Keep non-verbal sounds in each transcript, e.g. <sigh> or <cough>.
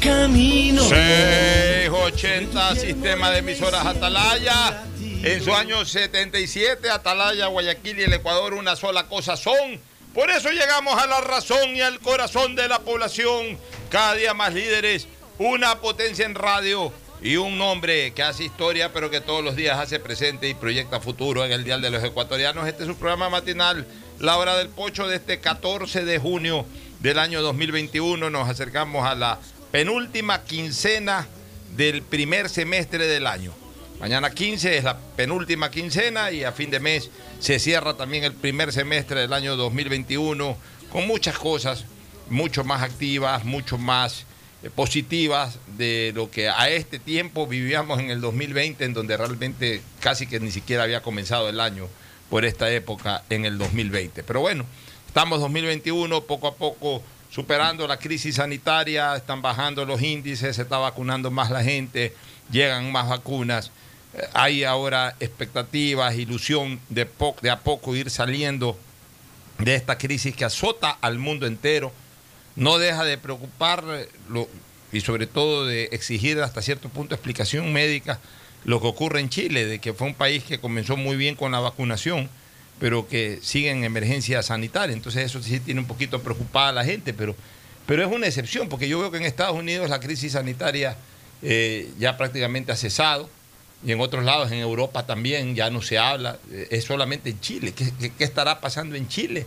Camino. 680 Sistema de Emisoras Atalaya. En su año 77, Atalaya, Guayaquil y el Ecuador una sola cosa son. Por eso llegamos a la razón y al corazón de la población. Cada día más líderes, una potencia en radio y un nombre que hace historia, pero que todos los días hace presente y proyecta futuro en el Dial de los Ecuatorianos. Este es su programa matinal, La Hora del Pocho, de este 14 de junio del año 2021. Nos acercamos a la penúltima quincena del primer semestre del año. Mañana 15 es la penúltima quincena y a fin de mes se cierra también el primer semestre del año 2021 con muchas cosas mucho más activas, mucho más eh, positivas de lo que a este tiempo vivíamos en el 2020, en donde realmente casi que ni siquiera había comenzado el año por esta época en el 2020. Pero bueno, estamos 2021, poco a poco superando la crisis sanitaria, están bajando los índices, se está vacunando más la gente, llegan más vacunas. Eh, hay ahora expectativas, ilusión de, de a poco ir saliendo de esta crisis que azota al mundo entero. No deja de preocupar eh, y sobre todo de exigir hasta cierto punto explicación médica lo que ocurre en Chile, de que fue un país que comenzó muy bien con la vacunación pero que siguen en emergencia sanitaria. Entonces eso sí tiene un poquito preocupada a la gente, pero, pero es una excepción, porque yo veo que en Estados Unidos la crisis sanitaria eh, ya prácticamente ha cesado, y en otros lados, en Europa también, ya no se habla, eh, es solamente en Chile. ¿Qué, estará pasando en Chile?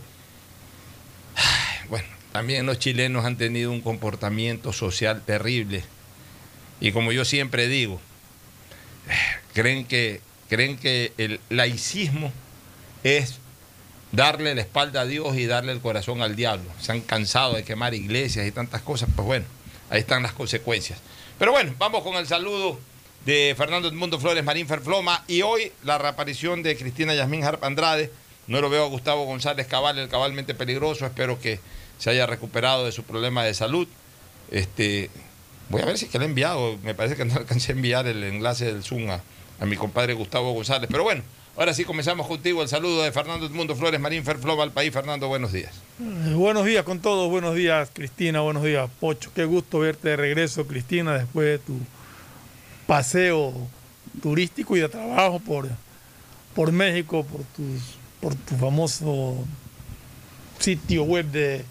bueno, también los chilenos han tenido un comportamiento social terrible, y como yo siempre digo, creen que, creen que el laicismo es darle la espalda a Dios y darle el corazón al diablo. Se han cansado de quemar iglesias y tantas cosas, pues bueno, ahí están las consecuencias. Pero bueno, vamos con el saludo de Fernando Edmundo Flores Marín Ferfloma y hoy la reaparición de Cristina Yasmín Harp Andrade. No lo veo a Gustavo González Cabal, el cabalmente peligroso. Espero que se haya recuperado de su problema de salud. Este, voy a ver si que le he enviado. Me parece que no <laughs> alcancé a enviar el enlace del Zoom a mi compadre Gustavo González. Pero bueno, Ahora sí comenzamos contigo el saludo de Fernando Edmundo Flores Marín Ferfloma al país. Fernando, buenos días. Eh, buenos días con todos, buenos días Cristina, buenos días Pocho. Qué gusto verte de regreso Cristina después de tu paseo turístico y de trabajo por, por México, por, por tu famoso sitio web de,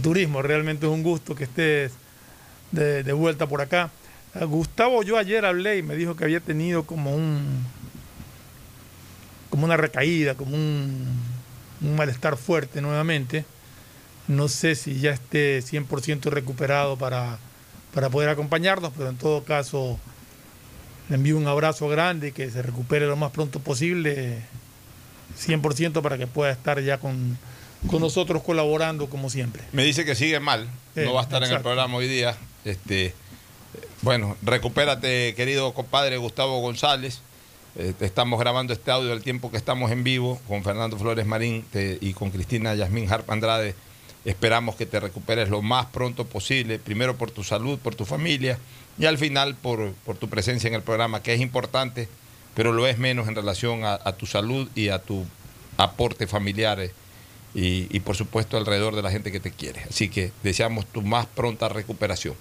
turismo. Realmente es un gusto que estés de, de vuelta por acá. Gustavo, yo ayer hablé y me dijo que había tenido como un como una recaída, como un, malestar fuerte nuevamente. No sé si ya esté 100% recuperado para, para poder acompañarnos, pero en todo caso le envío un abrazo grande y que se recupere lo más pronto posible, 100% para que pueda estar ya con con nosotros colaborando como siempre. Me dice que sigue mal, Eh, no va a estar en el programa hoy día. Este, bueno, recupérate, querido compadre Gustavo González. Eh, estamos grabando este audio al tiempo que estamos en vivo con Fernando Flores Marín y con Cristina Yasmín Harp Andrade. Esperamos que te recuperes lo más pronto posible, primero por tu salud, por tu familia y al final por, por tu presencia en el programa, que es importante, pero lo es menos en relación a, a tu salud y a tu aporte familiar eh, y, y, por supuesto alrededor de la gente que te quiere. Así que deseamos tu más pronta recuperación.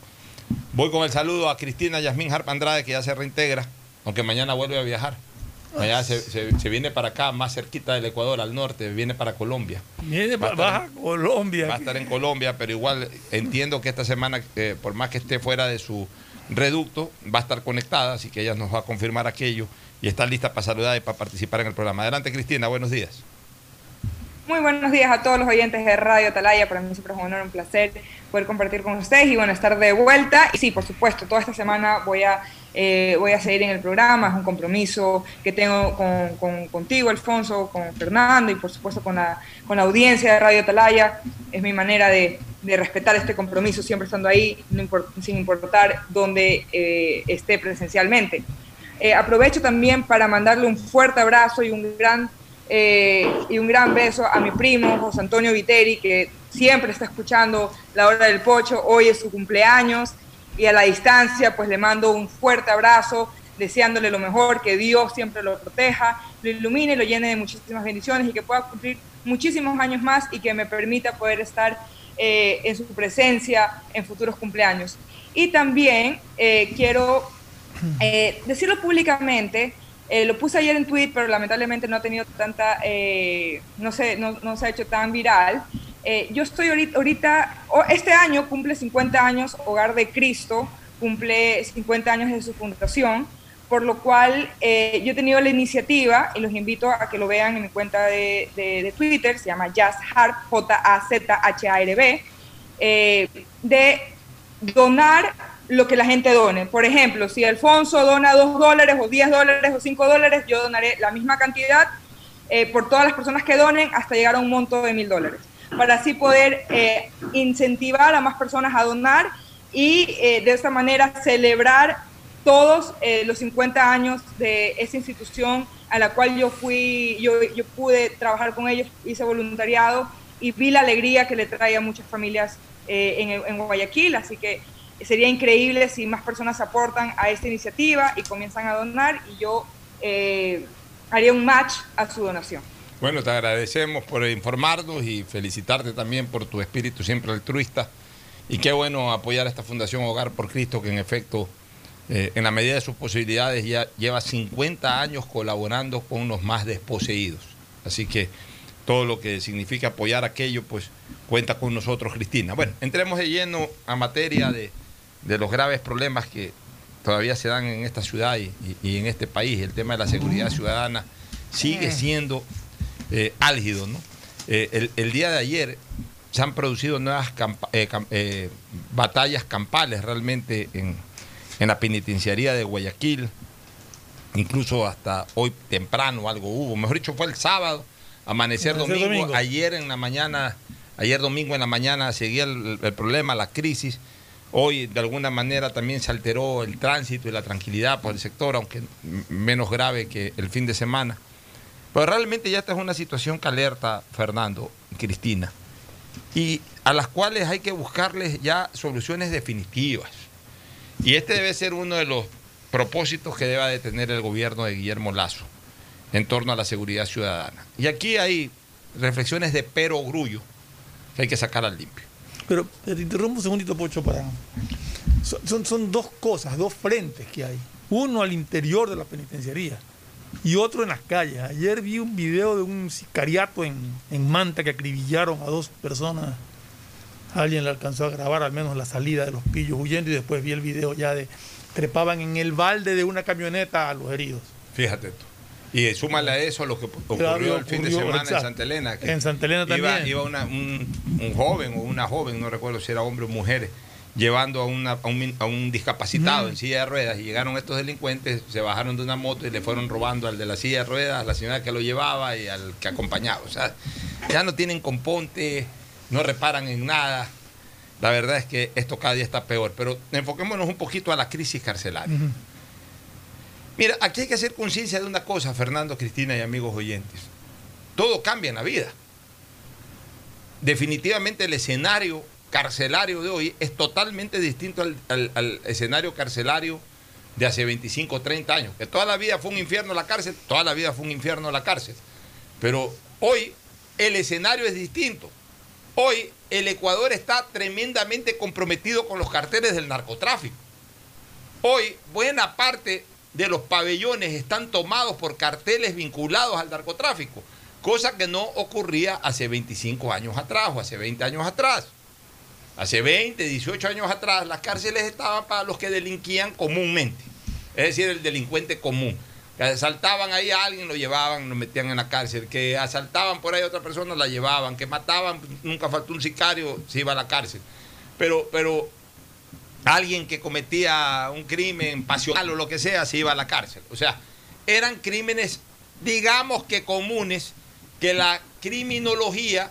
Voy con el saludo a Cristina Yasmín Harp Andrade, que ya se reintegra, aunque mañana vuelve a viajar. Mañana se, se- se viene para acá, más cerquita del Ecuador, al norte, viene para Colombia. Viene Va a pa- estar- baja Colombia. Va a estar en Colombia, pero igual entiendo que esta semana, eh, por más que esté fuera de su reducto, va a estar conectada, así que ella nos va a confirmar aquello y está lista para saludar y para participar en el programa. Adelante, Cristina, buenos días. Muy buenos días a todos los oyentes de Radio Atalaya. Para mí siempre es un honor, un placer poder compartir con ustedes y bueno, estar de vuelta. Y sí, por supuesto, toda esta semana voy a, eh, voy a seguir en el programa. Es un compromiso que tengo con, con- contigo, Alfonso, con Fernando y por supuesto con la, con la audiencia de Radio Atalaya. Es mi manera de, de respetar este compromiso, siempre estando ahí, no impor- sin importar dónde eh, esté presencialmente. Eh, aprovecho también para mandarle un fuerte abrazo y un gran eh, y un gran beso a mi primo José Antonio Viteri, que siempre está escuchando la hora del pocho. Hoy es su cumpleaños y a la distancia, pues le mando un fuerte abrazo, deseándole lo mejor, que Dios siempre lo proteja, lo ilumine, lo llene de muchísimas bendiciones y que pueda cumplir muchísimos años más y que me permita poder estar eh, en su presencia en futuros cumpleaños. Y también eh, quiero eh, decirlo públicamente, eh, lo puse ayer en tweet, pero lamentablemente no ha tenido tanta, no, sé, no, no se ha hecho tan viral. Eh, yo estoy ahorita, ahorita este año cumple 50 años Hogar de Cristo, cumple 50 años de su fundación, por lo cual eh, yo he tenido la iniciativa, y los invito a que lo vean en mi cuenta de, de- de Twitter, se llama Jazz Harp, J-A-Z-H-A-R-B, eh, de donar lo que la gente done. Por ejemplo, si Alfonso dona 2 dólares o 10 dólares o 5 dólares, yo donaré la misma cantidad eh, por todas las personas que donen hasta llegar a un monto de mil dólares, para así poder eh, incentivar a más personas a donar y eh, de esta manera celebrar todos eh, los 50 años de esa institución a la cual yo fui, yo, yo pude trabajar con ellos, hice voluntariado y vi la alegría que le trae a muchas familias en, en Guayaquil, así que sería increíble si más personas aportan a esta iniciativa y comienzan a donar y yo haría un match a su donación. Bueno, te agradecemos por informarnos y felicitarte también por tu espíritu siempre altruista. Y qué bueno apoyar a esta Fundación Hogar por Cristo, que en efecto, eh, en la medida de sus posibilidades, ya lleva 50 años colaborando con los más desposeídos. Así que todo lo que significa apoyar aquello, pues cuenta con nosotros, Cristina. Bueno, entremos de lleno a materia de, de los graves problemas que todavía se dan en esta ciudad y, en este país. El tema de la seguridad ciudadana sigue siendo eh, álgido. ¿no? Eh, el, el día de ayer se han producido nuevas campa- eh, cam- eh, batallas campales realmente en, en la penitenciaría de Guayaquil. Incluso hasta hoy temprano algo hubo. Mejor dicho, fue el sábado, amanecer, Amanecer domingo. domingo. Ayer en la mañana, ayer domingo en la mañana seguía el, el problema, la crisis. Hoy de alguna manera también se alteró el tránsito y la tranquilidad por el sector, aunque menos grave que el fin de semana. Pero realmente ya esta es una situación que alerta, Fernando, Cristina, y a las cuales hay que buscarles ya soluciones definitivas. Y este debe ser uno de los propósitos que deba de tener el gobierno de Guillermo Lazo en torno a la seguridad ciudadana. Y aquí hay reflexiones de pero grullo que hay que sacar al limpio. Pero te interrumpo un segundito, Pocho, para. Son, son, son dos cosas, dos frentes que hay. Uno al interior de la penitenciaría y otro en las calles. Ayer vi un video de un sicariato en, en Manta que acribillaron a dos personas. Alguien le alcanzó a grabar al menos la salida de los pillos huyendo y después vi el video ya de trepaban en el balde de una camioneta a los heridos. Fíjate tú. Y súmale a eso lo que ocurrió Claro, el fin de semana en. Santa Elena. que En Santa Elena iba, también. Iba una- un, un joven o una joven, no recuerdo si era hombre o mujer, llevando a, una- a un, a un discapacitado Mm. en silla de ruedas y llegaron estos delincuentes, se bajaron de una moto y le fueron robando al de la silla de ruedas, a la señora que lo llevaba y al que acompañaba. O sea, ya no tienen componte, no reparan en nada. La verdad es que esto cada día está peor, pero enfoquémonos un poquito a la crisis carcelaria. Mira, aquí hay que hacer conciencia de una cosa, Fernando, Cristina y amigos oyentes. Todo cambia en la vida. Definitivamente el escenario carcelario de hoy es totalmente distinto al, escenario carcelario de hace 25 o 30 años. Que toda la vida fue un infierno la cárcel, toda la vida fue un infierno la cárcel. Pero hoy el escenario es distinto. Hoy el Ecuador está tremendamente comprometido con los carteles del narcotráfico. Hoy buena parte de los pabellones están tomados por carteles vinculados al narcotráfico, cosa que no ocurría hace 25 años atrás o hace 20 años atrás. Hace 20, 18 años atrás las cárceles estaban para los que delinquían comúnmente, es decir, el delincuente común. Que asaltaban ahí a alguien, lo llevaban, lo metían en la cárcel. Que asaltaban por ahí a otra persona, la llevaban. Que mataban, nunca faltó un sicario, se iba a la cárcel. Pero, pero alguien que cometía un crimen pasional o lo que sea, se iba a la cárcel. O sea, eran crímenes, digamos que comunes, que la criminología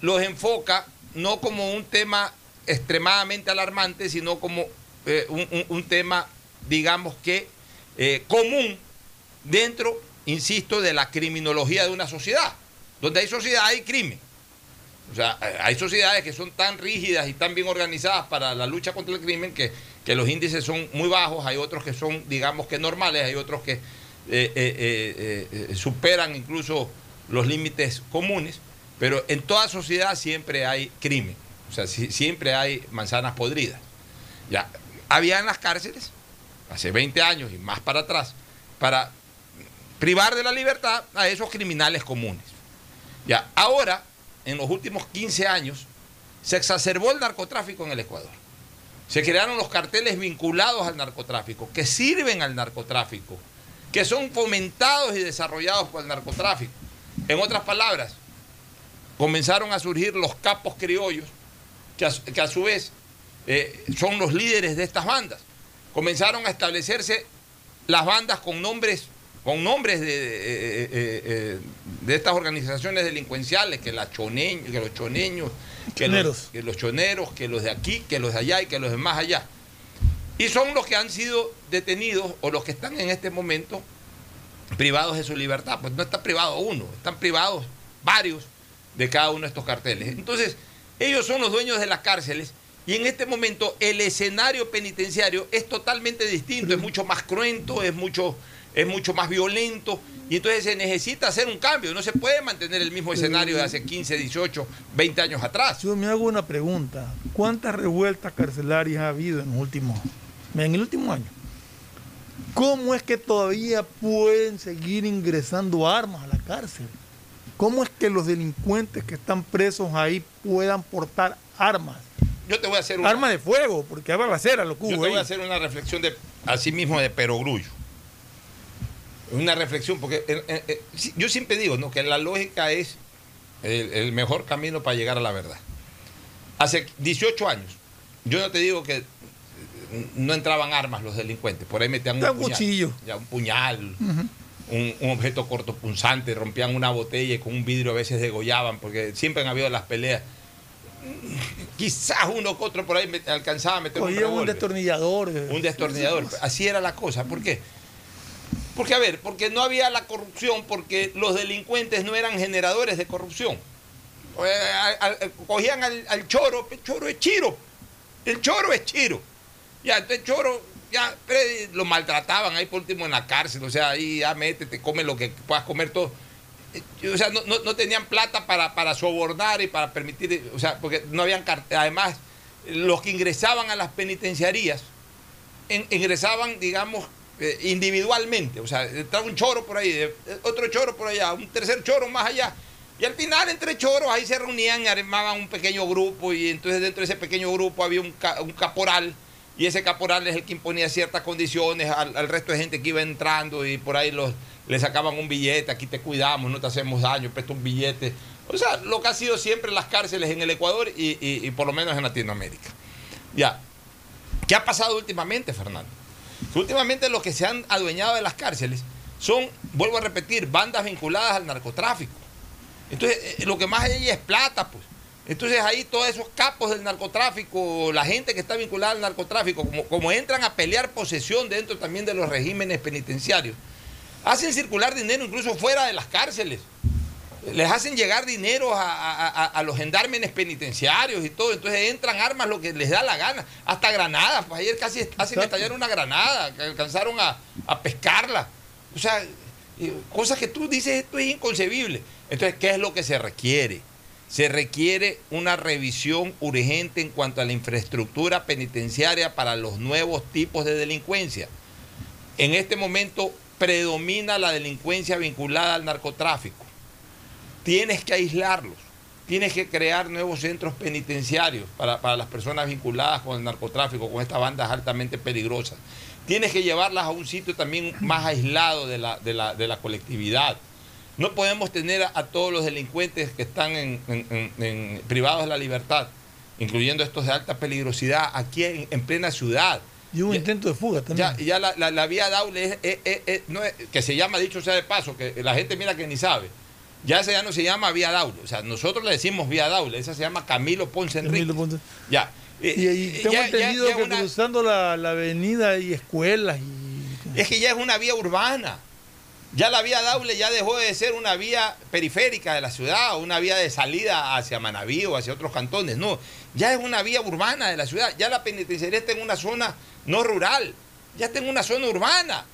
los enfoca no como un tema extremadamente alarmante, sino como eh, un, tema, digamos que, eh, común dentro, insisto, de la criminología de una sociedad. Donde hay sociedad hay crimen. O sea, hay sociedades que son tan rígidas y tan bien organizadas para la lucha contra el crimen que, los índices son muy bajos, hay otros que son, digamos que normales, hay otros que eh, eh, eh, superan incluso los límites comunes, pero en toda sociedad siempre hay crimen, o sea, siempre hay manzanas podridas. Ya, había en las cárceles, hace 20 años y más para atrás, para privar de la libertad a esos criminales comunes. Ya, ahora en los últimos 15 años, se exacerbó el narcotráfico en el Ecuador. Se crearon los carteles vinculados al narcotráfico, que sirven al narcotráfico, que son fomentados y desarrollados por el narcotráfico. En otras palabras, comenzaron a surgir los capos criollos, que a, su vez eh, son los líderes de estas bandas. Comenzaron a establecerse las bandas con nombres con nombres de, eh, eh, eh, de, estas organizaciones delincuenciales, que, la choneño, que los choneños, que los, que los, choneros, que los de aquí, que los de allá y que los de más allá. Y son los que han sido detenidos o los que están en este momento privados de su libertad. Pues no está privado uno, están privados varios de cada uno de estos carteles. Entonces, ellos son los dueños de las cárceles y en este momento el escenario penitenciario es totalmente distinto, es mucho más cruento, es mucho es mucho más violento y entonces se necesita hacer un cambio. No se puede mantener el mismo escenario de hace 15, 18, 20 años atrás. Yo me hago una pregunta. ¿Cuántas revueltas carcelarias ha habido en, los en el último año? ¿Cómo es que todavía pueden seguir ingresando armas a la cárcel? ¿Cómo es que los delincuentes que están presos ahí puedan portar armas? Yo te voy a hacer una... Armas de fuego, porque hay balacera lo que Yo te voy a hacer una reflexión de, así mismo de perogrullo una reflexión, porque eh, eh, eh, yo siempre digo ¿no? que la lógica es el, mejor camino para llegar a la verdad. Hace 18 años, yo no te digo que no entraban armas los delincuentes, por ahí metían un, cuchillo, ya, un puñal, un, objeto cortopunzante, rompían una botella y con un vidrio a veces degollaban, porque siempre han habido las peleas. Quizás uno que otro por ahí alcanzaba a meter un, un destornillador. Un destornillador. Así era la cosa. ¿Por qué? Porque, a ver, porque no había la corrupción, porque los delincuentes no eran generadores de corrupción. Eh, cogían al, choro, el choro es chiro. El choro es chiro. Ya, entonces choro, ya, lo maltrataban ahí por último en la cárcel. O sea, ahí ya métete, come lo que puedas comer todo. Eh, o sea, no, tenían plata para, para sobornar y para permitir, o sea, porque no habían, además, los que ingresaban a las penitenciarías, ingresaban, digamos, eh, individualmente. O sea, estaba un choro por ahí, otro choro por allá, un tercer choro más allá. Y al final, entre choros, ahí se reunían y armaban un pequeño grupo. Y entonces, dentro de ese pequeño grupo había un, caporal. Y ese caporal es el que imponía ciertas condiciones al, resto de gente que iba entrando. Y por ahí los, le sacaban un billete: aquí te cuidamos, no te hacemos daño, presta un billete. O sea, lo que ha sido siempre las cárceles en el Ecuador y, y por lo menos en Latinoamérica. Ya. ¿Qué ha pasado últimamente, Fernando? últimamente los que se han adueñado de las cárceles son, vuelvo a repetir, bandas vinculadas al narcotráfico. Entonces, eh, lo que más hay es plata, pues. Entonces ahí todos esos capos del narcotráfico, la gente que está vinculada al narcotráfico, como, como entran a pelear posesión dentro también de los regímenes penitenciarios, hacen circular dinero incluso fuera de las cárceles. Les hacen llegar dinero a, a- a- los gendarmes penitenciarios y todo. Entonces entran armas lo que les da la gana. Hasta granadas. Pues ayer casi hacen Exacto. estallar una granada. Que alcanzaron a, a pescarla. O sea, eh, cosas que tú dices, esto es inconcebible. Entonces, ¿qué es lo que se requiere? Se requiere una revisión urgente en cuanto a la infraestructura penitenciaria para los nuevos tipos de delincuencia. En este momento predomina la delincuencia vinculada al narcotráfico. Tienes que aislarlos, tienes que crear nuevos centros penitenciarios para, para las personas vinculadas con el narcotráfico, con estas bandas altamente peligrosas. Tienes que llevarlas a un sitio también más aislado de la, de la, de la colectividad. No podemos tener a, a todos los delincuentes que están en, en- en- en- privados de la libertad, incluyendo estos de alta peligrosidad, aquí en, en plena ciudad. Y un Ya- intento de fuga también. ya, ya la, la- la vía Daule es, es- es- no que se llama, dicho sea de paso, que la gente mira que ni sabe. Ya esa ya no se llama vía Daule. O sea, nosotros le decimos vía Daule. Esa se llama Camilo Ponce Enrique. Camilo Ponce. Ya. Y, Eh, y eh, tengo ya- ya- entendido ya que una- cruzando la, la avenida hay escuelas y... es que ya es una vía urbana. Ya la vía Daule ya dejó de ser una vía periférica de la ciudad una vía de salida hacia Manaví o hacia otros cantones. No, ya es una vía urbana de la ciudad. Ya la penitenciaría está en una zona no rural, ya está en una zona urbana.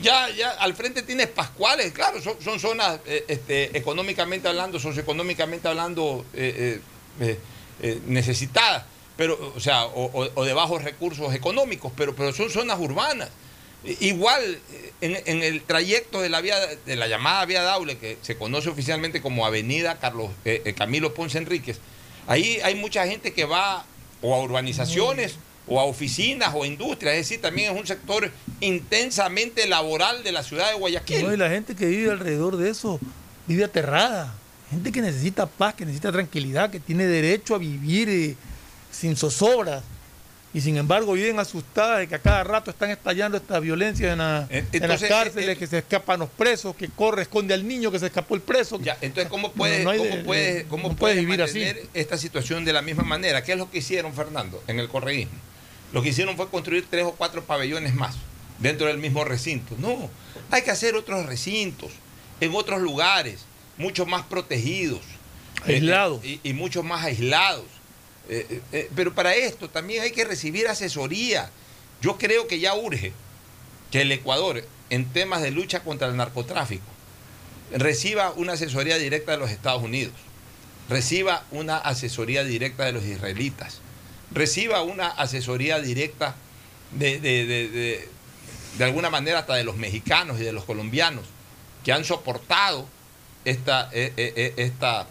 Ya, ya al frente tienes Pascuales, claro, son, zonas eh, este, económicamente hablando, socioeconómicamente hablando eh, eh, necesitadas, pero, o sea, o- o de bajos recursos económicos, pero, pero son zonas urbanas. Igual en, en el trayecto de la vía de la llamada vía Daule, que se conoce oficialmente como Avenida Carlos eh, eh, Camilo Ponce Enríquez, ahí hay mucha gente que va o a urbanizaciones o a oficinas o a industrias, es decir, también es un sector intensamente laboral de la ciudad de Guayaquil. No, y la gente que vive alrededor de eso vive aterrada. Gente que necesita paz, que necesita tranquilidad, que tiene derecho a vivir eh, sin zozobras. Y sin embargo viven asustadas de que a cada rato están estallando esta violencia en, la- Eh, en las entonces, cárceles, eh, eh, que se escapan los presos, que corre, esconde al niño que se escapó el preso. Ya, entonces, ¿cómo puedes, no hay cómo de- puedes, de- cómo no puedes vivir así? esta situación de la misma manera? ¿Qué es lo que hicieron, Fernando, en el correísmo? Lo que hicieron fue construir tres o cuatro pabellones más dentro del mismo recinto. No, hay que hacer otros recintos en otros lugares, mucho más protegidos. eh, Aislados. eh, y, y mucho más aislados. Eh, eh, eh, pero para esto también hay que recibir asesoría. Yo creo que ya urge que el Ecuador, en temas de lucha contra el narcotráfico, reciba una asesoría directa de los Estados Unidos, reciba una asesoría directa de los israelitas, reciba una asesoría directa de, de, de- de- alguna manera hasta de los mexicanos y de los colombianos que han soportado esta, esta,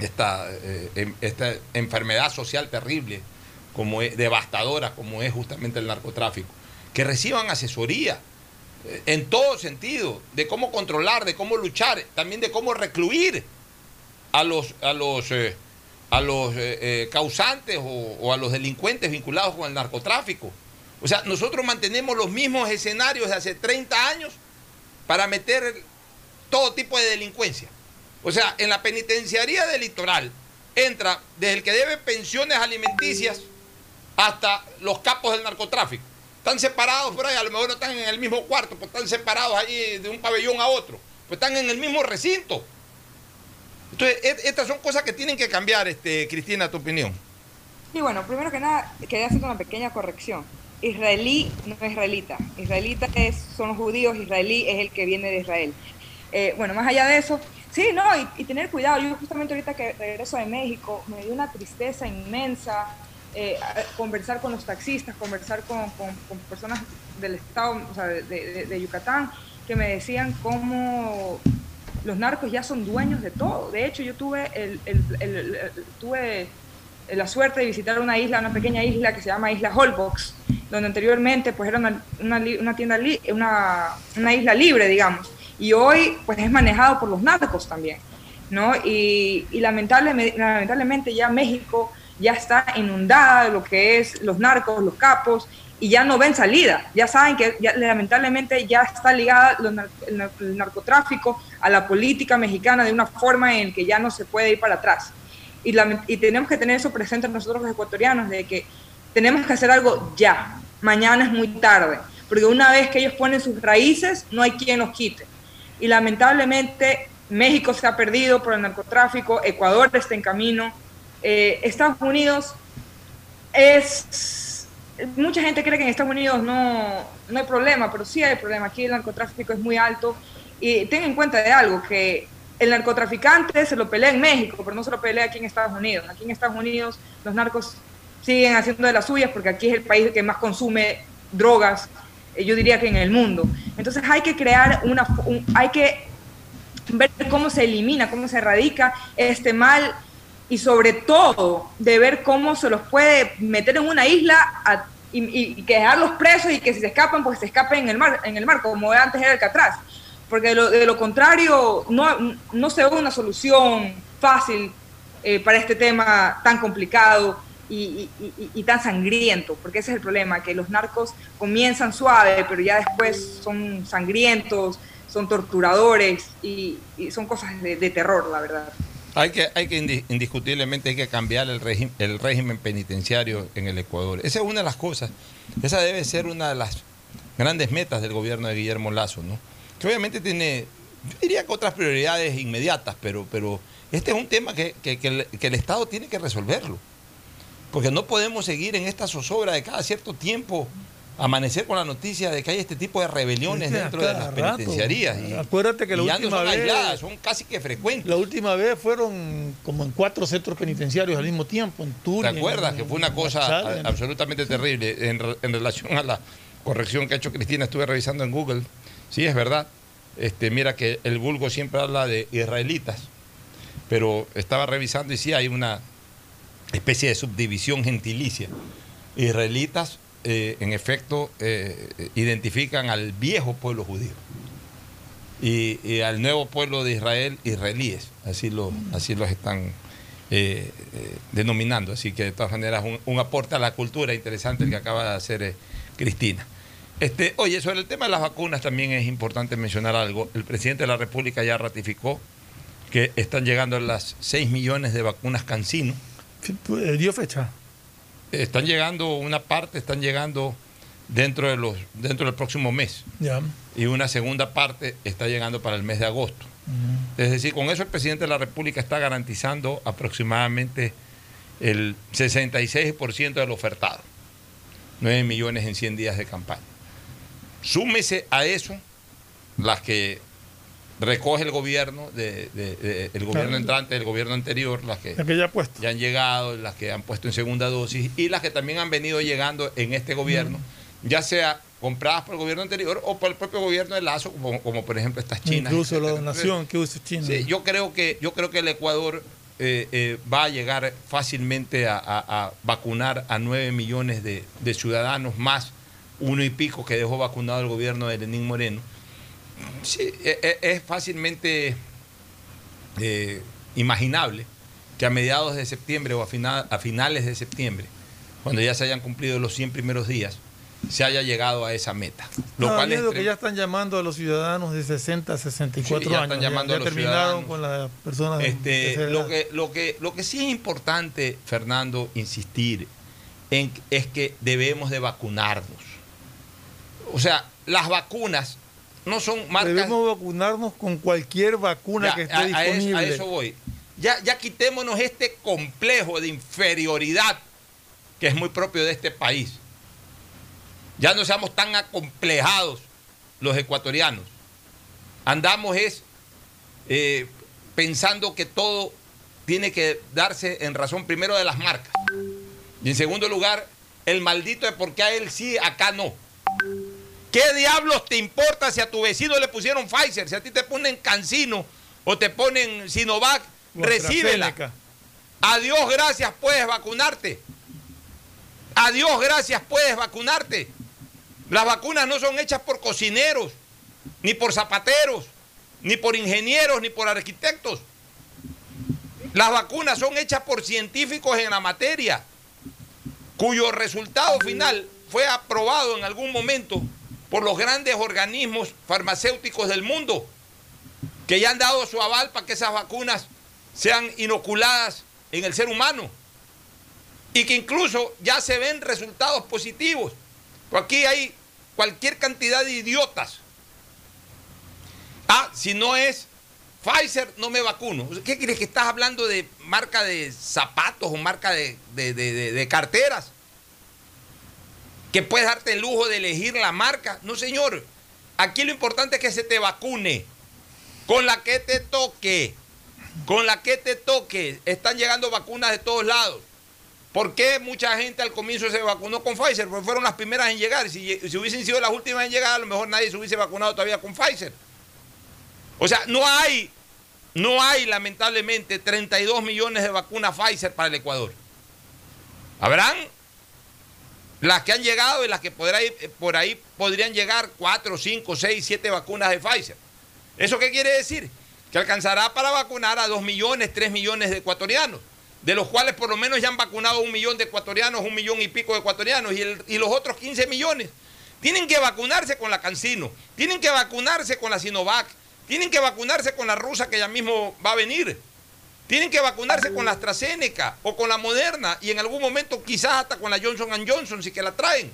esta, eh, em- esta enfermedad social terrible, como es, devastadora como es justamente el narcotráfico, que reciban asesoría eh, en todo sentido, de cómo controlar, de cómo luchar, también de cómo recluir a los, a los, eh, a los causantes o, o a los delincuentes vinculados con el narcotráfico. O sea, nosotros mantenemos los mismos escenarios de hace 30 años para meter todo tipo de delincuencia. O sea, en la penitenciaría del litoral entra desde el que debe pensiones alimenticias hasta los capos del narcotráfico. Están separados por ahí, a lo mejor no están en el mismo cuarto, pues están separados ahí de un pabellón a otro, pues están en el mismo recinto. Entonces, et- estas son cosas que tienen que cambiar, este, Cristina, tu opinión. Y bueno, primero que nada, quería hacer una pequeña corrección. Israelí no es israelita. Israelita es, son judíos, israelí es el que viene de Israel. Eh, bueno, más allá de eso, sí, no, y, y tener cuidado. Yo justamente ahorita que regreso de México, me dio una tristeza inmensa eh, conversar con los taxistas, conversar con, personas del estado, o sea, de, Yucatán, que me decían cómo los narcos ya son dueños de todo. De hecho, yo tuve, el, el- tuve la suerte de visitar una isla, una pequeña isla que se llama Isla Holbox, donde anteriormente pues era una, una, una tienda, li- una, una isla libre, digamos, y hoy pues es manejado por los narcos también, ¿no? Y, lamentable- lamentablemente ya México ya está inundada de lo que es los narcos, los capos, y ya no ven salida. Ya saben que lamentablemente ya está ligada el, narcotráfico a la política mexicana de una forma en que ya no se puede ir para atrás. Y, y tenemos que tener eso presente nosotros los ecuatorianos, de que tenemos que hacer algo ya. Mañana es muy tarde, porque una vez que ellos ponen sus raíces, no hay quien los quite. Y lamentablemente México se ha perdido por el narcotráfico, Ecuador está en camino, eh, Estados Unidos es... Mucha gente cree que en Estados Unidos no, no hay problema, pero sí hay problema. Aquí el narcotráfico es muy alto. Y ten en cuenta de algo, que el narcotraficante se lo pelea en México, pero no se lo pelea aquí en Estados Unidos. Aquí en Estados Unidos los narcos siguen haciendo de las suyas porque aquí es el país que más consume drogas, yo diría que en el mundo. Entonces hay que crear una, hay que ver cómo se elimina, cómo se erradica este mal y sobre todo de ver cómo se los puede meter en una isla y, que dejarlos presos y que si se escapan, pues se escapen en el mar, en el mar como antes era el Catraz. Porque de lo, de lo contrario no, no se ve una solución fácil eh, para este tema tan complicado y, tan sangriento, porque ese es el problema, que los narcos comienzan suave, pero ya después son sangrientos, son torturadores y, son cosas de, terror, la verdad. Hay que, hay que indiscutiblemente hay que cambiar el, el régimen penitenciario en el Ecuador. Esa es una de las cosas. Esa debe ser una de las grandes metas del gobierno de Guillermo Lazo, ¿no? Que obviamente tiene, yo diría que otras prioridades inmediatas, pero, pero este es un tema que, que el Estado tiene que resolverlo. Porque no podemos seguir en esta zozobra de cada cierto tiempo amanecer con la noticia de que hay este tipo de rebeliones dentro de las penitenciarías. Y, Acuérdate que la última vez. son casi que frecuentes. La última vez fueron como en cuatro centros penitenciarios al mismo tiempo, en Turín. ¿Te acuerdas? que fue una cosa absolutamente terrible en, relación a la corrección que ha hecho Cristina. Estuve revisando en Google. Sí, es verdad. Este, mira que el vulgo siempre habla de israelitas, pero estaba revisando y sí hay una especie de subdivisión gentilicia. Israelitas, eh, en efecto, eh, identifican al viejo pueblo judío y, al nuevo pueblo de Israel, israelíes, así, lo, así los están eh, denominando. Así que de todas maneras, un, aporte a la cultura interesante el que acaba de hacer Cristina. Este, oye, sobre el tema de las vacunas también es importante mencionar algo. El presidente de la República ya ratificó que están llegando las 6 millones de vacunas Cancino ¿Dio fecha? Están llegando, una parte están llegando dentro, de los, dentro del próximo mes. Ya. Y una segunda parte está llegando para el mes de agosto. Es decir, con eso el presidente de la República está garantizando aproximadamente el 66% del ofertado. 9 millones en 100 días de campaña. Súmese a eso las que recoge el gobierno, de, el gobierno entrante, el gobierno anterior, las que, ya, han llegado, las que han puesto en segunda dosis y las que también han venido llegando en este gobierno, ya sea compradas por el gobierno anterior o por el propio gobierno de Lazo, como, por ejemplo estas chinas. Incluso la donación que usa China. yo creo que yo creo que el Ecuador eh, eh, va a llegar fácilmente a, vacunar a 9 millones de, de, ciudadanos más uno y pico que dejó vacunado el gobierno de Lenín Moreno Sí, e, e, es fácilmente eh, imaginable que a mediados de septiembre o a, finales de septiembre, cuando ya se hayan cumplido los 100 primeros días, se haya llegado a esa meta. Lo cual es que ya están llamando a los ciudadanos de 60 a 64 ya años. Están llamando a los terminaron con las personas. Este, lo, que, lo, que, lo que sí es importante, Fernando, insistir en, es que debemos de vacunarnos. O sea, las vacunas no son marcas. Debemos vacunarnos con cualquier vacuna que esté disponible. A eso, voy. Ya, ya quitémonos este complejo de inferioridad que es muy propio de este país. Ya no seamos tan acomplejados los ecuatorianos. Andamos es eh, pensando que todo tiene que darse en razón primero de las marcas. Y en segundo lugar, el maldito de por qué a él sí, acá no. ¿Qué diablos te importa si a tu vecino le pusieron Pfizer? Si a ti te ponen Cancino o te ponen Sinovac, recíbela. Adiós, gracias, puedes vacunarte. Adiós, gracias, puedes vacunarte. Las vacunas no son hechas por cocineros, ni por zapateros, ni por ingenieros, ni por arquitectos. Las vacunas son hechas por científicos en la materia, cuyo resultado final fue aprobado en algún momento por los grandes organismos farmacéuticos del mundo, que ya han dado su aval para que esas vacunas sean inoculadas en el ser humano y que incluso ya se ven resultados positivos. Aquí hay cualquier cantidad de idiotas. Ah, si no es Pfizer, no me vacuno. ¿Qué crees que estás hablando de marca de zapatos o marca de, de carteras? Que puedes darte el lujo de elegir la marca. No, señor. Aquí lo importante es que se te vacune. Con la que te toque. Con la que te toque. Están llegando vacunas de todos lados. ¿Por qué mucha gente al comienzo se vacunó con Pfizer? Porque fueron las primeras en llegar. Si, si hubiesen sido las últimas en llegar, a lo mejor nadie se hubiese vacunado todavía con Pfizer. O sea, no hay, no hay lamentablemente 32 millones de vacunas Pfizer para el Ecuador. Habrán las que han llegado y las que por ahí, por ahí podrían llegar 4, 5, 6, 7 vacunas de Pfizer. ¿Eso qué quiere decir? Que alcanzará para vacunar a 2 millones, 3 millones de ecuatorianos de los cuales por lo menos ya han vacunado un millón de ecuatorianos, un millón y pico de ecuatorianos, y, los otros 15 millones tienen que vacunarse con la Cancino, tienen que vacunarse con la Sinovac, tienen que vacunarse con la rusa que ya mismo va a venir, tienen que vacunarse con la AstraZeneca o con la Moderna, y en algún momento quizás hasta con la Johnson Johnson si que la traen.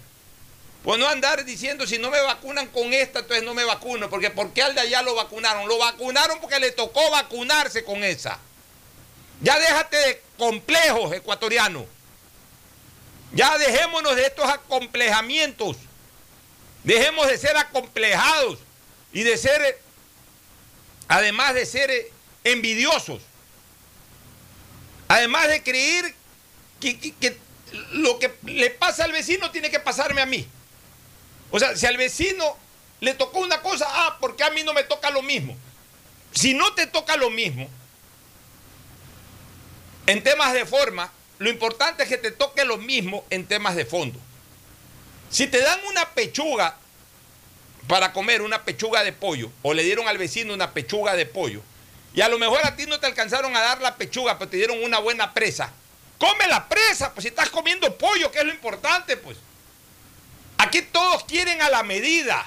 Pues no andar diciendo si no me vacunan con esta, entonces no me vacuno, porque ¿por qué al de allá lo vacunaron? Lo vacunaron porque le tocó vacunarse con esa. Ya déjate de complejos ecuatorianos. Ya dejémonos de estos acomplejamientos. Dejemos de ser acomplejados y de ser, además de ser envidiosos. Además de creer que, lo que le pasa al vecino tiene que pasarme a mí. O sea, si al vecino le tocó una cosa, ah, porque a mí no me toca lo mismo. Si no te toca lo mismo, en temas de forma, lo importante es que te toque lo mismo en temas de fondo. Si te dan una pechuga para comer, una pechuga de pollo, o le dieron al vecino una pechuga de pollo, y a lo mejor a ti no te alcanzaron a dar la pechuga, pero te dieron una buena presa, come la presa, pues si estás comiendo pollo, que es lo importante, pues. Aquí todos quieren a la medida.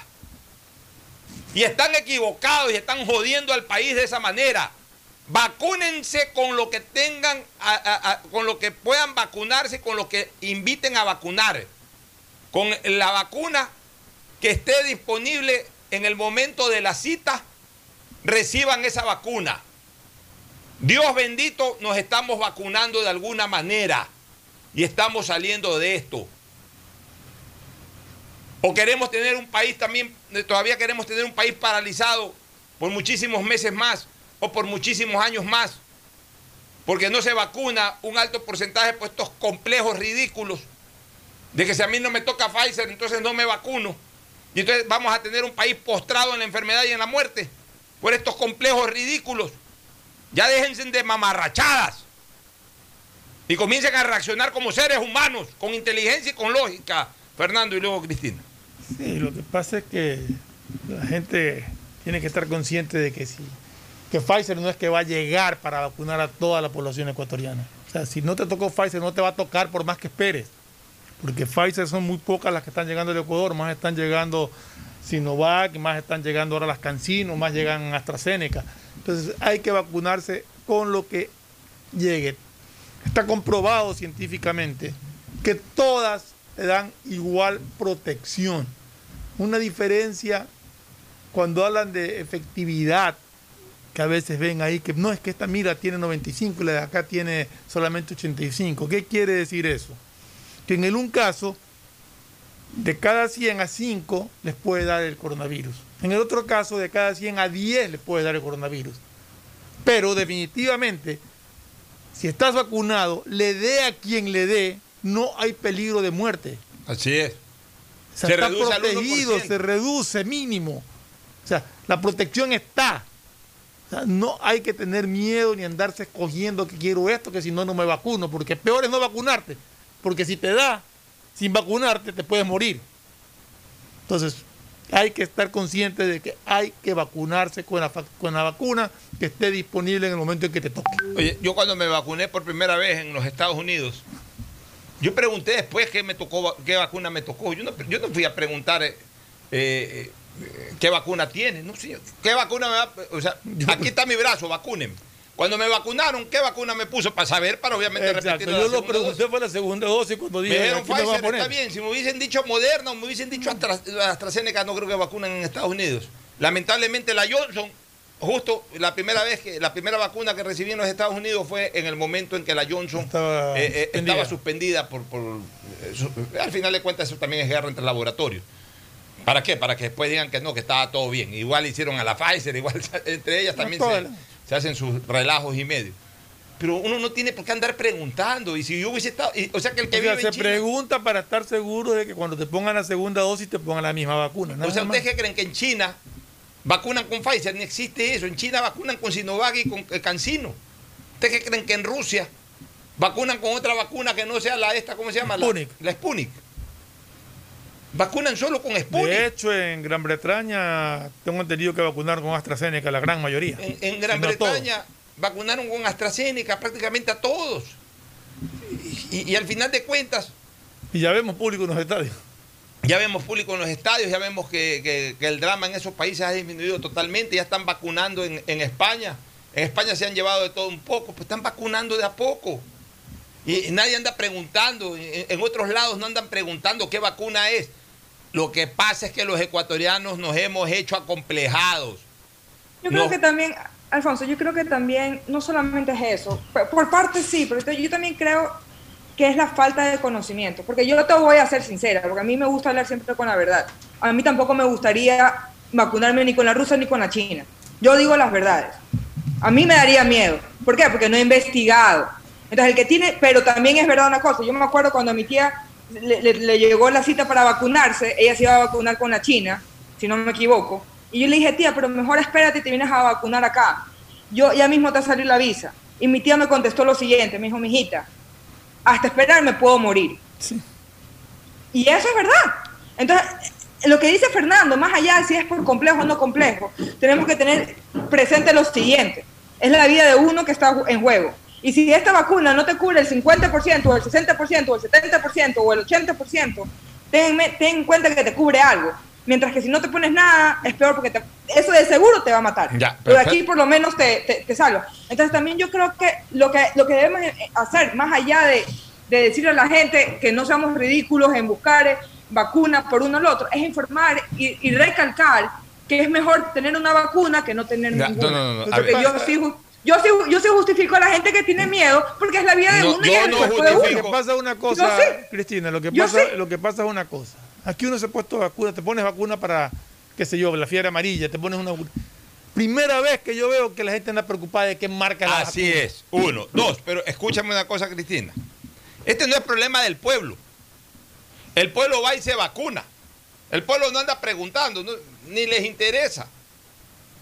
Y están equivocados y están jodiendo al país de esa manera. Vacúnense con lo que tengan, con lo que puedan vacunarse, con lo que inviten a vacunar. Con la vacuna que esté disponible en el momento de la cita, reciban esa vacuna. Dios bendito, nos estamos vacunando de alguna manera y estamos saliendo de esto. O queremos tener un país también, todavía queremos tener un país paralizado por muchísimos meses más o por muchísimos años más, porque no se vacuna un alto porcentaje por estos complejos ridículos de que si a mí no me toca Pfizer, entonces no me vacuno. Y entonces vamos a tener un país postrado en la enfermedad y en la muerte por estos complejos ridículos. Ya déjense de mamarrachadas y comiencen a reaccionar como seres humanos, con inteligencia y con lógica. Fernando y luego Cristina. Sí, lo que pasa es que la gente tiene que estar consciente de que si que Pfizer no es que va a llegar para vacunar a toda la población ecuatoriana. O sea, si no te tocó Pfizer, no te va a tocar por más que esperes. Porque Pfizer son muy pocas las que están llegando al Ecuador, más están llegando Sinovac, más están llegando ahora las Cancino, más llegan AstraZeneca. Entonces hay que vacunarse con lo que llegue. Está comprobado científicamente que todas le dan igual protección. Una diferencia cuando hablan de efectividad que a veces ven ahí que no es que esta mira tiene 95 y la de acá tiene solamente 85. ¿Qué quiere decir eso? Que en el un caso, de cada 100 a 5 les puede dar el coronavirus. En el otro caso, de cada 100 a 10 les puede dar el coronavirus. Pero definitivamente, si estás vacunado, le dé a quien le dé, no hay peligro de muerte. Así es. se está protegido, se reduce mínimo. O sea, la protección está no hay que tener miedo ni andarse escogiendo que quiero esto, que si no, no me vacuno, porque peor es no vacunarte, porque si te da sin vacunarte, te puedes morir. Entonces, hay que estar consciente de que hay que vacunarse con la, con la vacuna que esté disponible en el momento en que te toque. Oye, yo cuando me vacuné por primera vez en los Estados Unidos, Yo pregunté después qué me tocó, qué vacuna me tocó. Yo no, yo no fui a preguntar eh, eh, qué vacuna tiene. No sé, qué vacuna me va. O sea, aquí está mi brazo, vacúnenme. Cuando me vacunaron, ¿qué vacuna me puso? Para saber, para obviamente Exacto, repetir la yo lo pregunté dosis. fue la segunda dosis cuando Me dije, dijeron aquí me a Pfizer, poner. está bien. Si me hubiesen dicho Moderna o me hubiesen dicho Astra- AstraZeneca, no creo que vacunan en Estados Unidos. Lamentablemente la Johnson, justo la primera vez que la primera vacuna que recibí en los Estados Unidos fue en el momento en que la Johnson Estaba eh, eh, suspendida. estaba suspendida por, por eh, al final de cuentas eso también es guerra entre laboratorios. ¿Para qué? Para que después digan que no, que estaba todo bien. Igual hicieron a la Pfizer, igual <laughs> entre ellas también No, se. Se hacen sus relajos y medio. Pero uno no tiene por qué andar preguntando. Y si yo hubiese estado. y- o sea que el que O sea, vive se China. pregunta para estar seguro de que cuando te pongan la segunda dosis te pongan la misma vacuna. O sea. ¿ustedes qué creen que en China vacunan con Pfizer? Ni existe eso. En China vacunan con Sinovac y con eh, CanSino. ¿Ustedes qué creen que en Rusia vacunan con otra vacuna que no sea la esta, ¿cómo se llama? La- Sputnik. La, Sputnik. Vacunan solo con Sputnik. De hecho, en Gran Bretaña tengo entendido que vacunaron con AstraZeneca la gran mayoría. En, en Gran todos. Bretaña vacunaron con AstraZeneca prácticamente a todos. Y, y al final de cuentas, Y ya vemos público en los estadios. Ya vemos público en los estadios, ya vemos que, que- que el drama en esos países ha disminuido totalmente, ya están vacunando en, en España. En España se han llevado de todo un poco, pues están vacunando de a poco. Y, nadie anda preguntando, en otros lados no andan preguntando qué vacuna es. Lo que pasa es que los ecuatorianos nos hemos hecho acomplejados. Yo creo que también, Alfonso, yo creo que también no solamente es eso, por, parte sí, pero yo también creo que es la falta de conocimiento, porque yo te voy a ser sincera, porque a mí me gusta hablar siempre con la verdad. A mí tampoco me gustaría vacunarme ni con la rusa ni con la china. Yo digo las verdades. A mí me daría miedo. ¿Por qué? Porque no he investigado. Entonces, el que tiene, pero también es verdad una cosa. Yo me acuerdo cuando mi tía le, le- le llegó la cita para vacunarse, ella se iba a vacunar con la China, si no me equivoco. Y yo le dije, tía, pero mejor espérate y te vienes a vacunar acá. Yo ya mismo te va a salir la visa. Y mi tía me contestó lo siguiente, me dijo, mijita, hasta esperar me puedo morir. Y eso es verdad. Entonces, lo que dice Fernando, más allá de si es por complejo o no complejo, tenemos que tener presente lo siguiente. Es la vida de uno que está en juego. Y si esta vacuna no te cubre el 50% o el 60% o el 70% o el 80%, ten, ten en cuenta que te cubre algo. Mientras que si no te pones nada, es peor porque te- eso de seguro te va a matar. Ya, Pero aquí por lo menos te, te, te salva. Entonces también yo creo que lo que, lo que debemos hacer, más allá de, de decirle a la gente que no seamos ridículos en buscar eh, vacunas por uno o el otro, es informar y, y recalcar que es mejor tener una vacuna que no tener Ya, ninguna. no, no, no, ver. yo, sí, yo, sí, yo sí justifico a la gente que tiene miedo porque es la vida de No, uno y es el no cuerpo de Lo uno. que pasa es una cosa. Cristina, lo que, pasa, lo que pasa es una cosa. Aquí uno se ha puesto vacuna, te pones vacuna para, qué sé yo, la fiebre amarilla, te pones una vacuna. Primera vez que yo veo que la gente anda preocupada de qué marca la Así vacuna. es. Uno. Dos. Pero escúchame una cosa, Cristina. Este no es problema del pueblo. El pueblo va y se vacuna. El pueblo no anda preguntando, no- ni les interesa.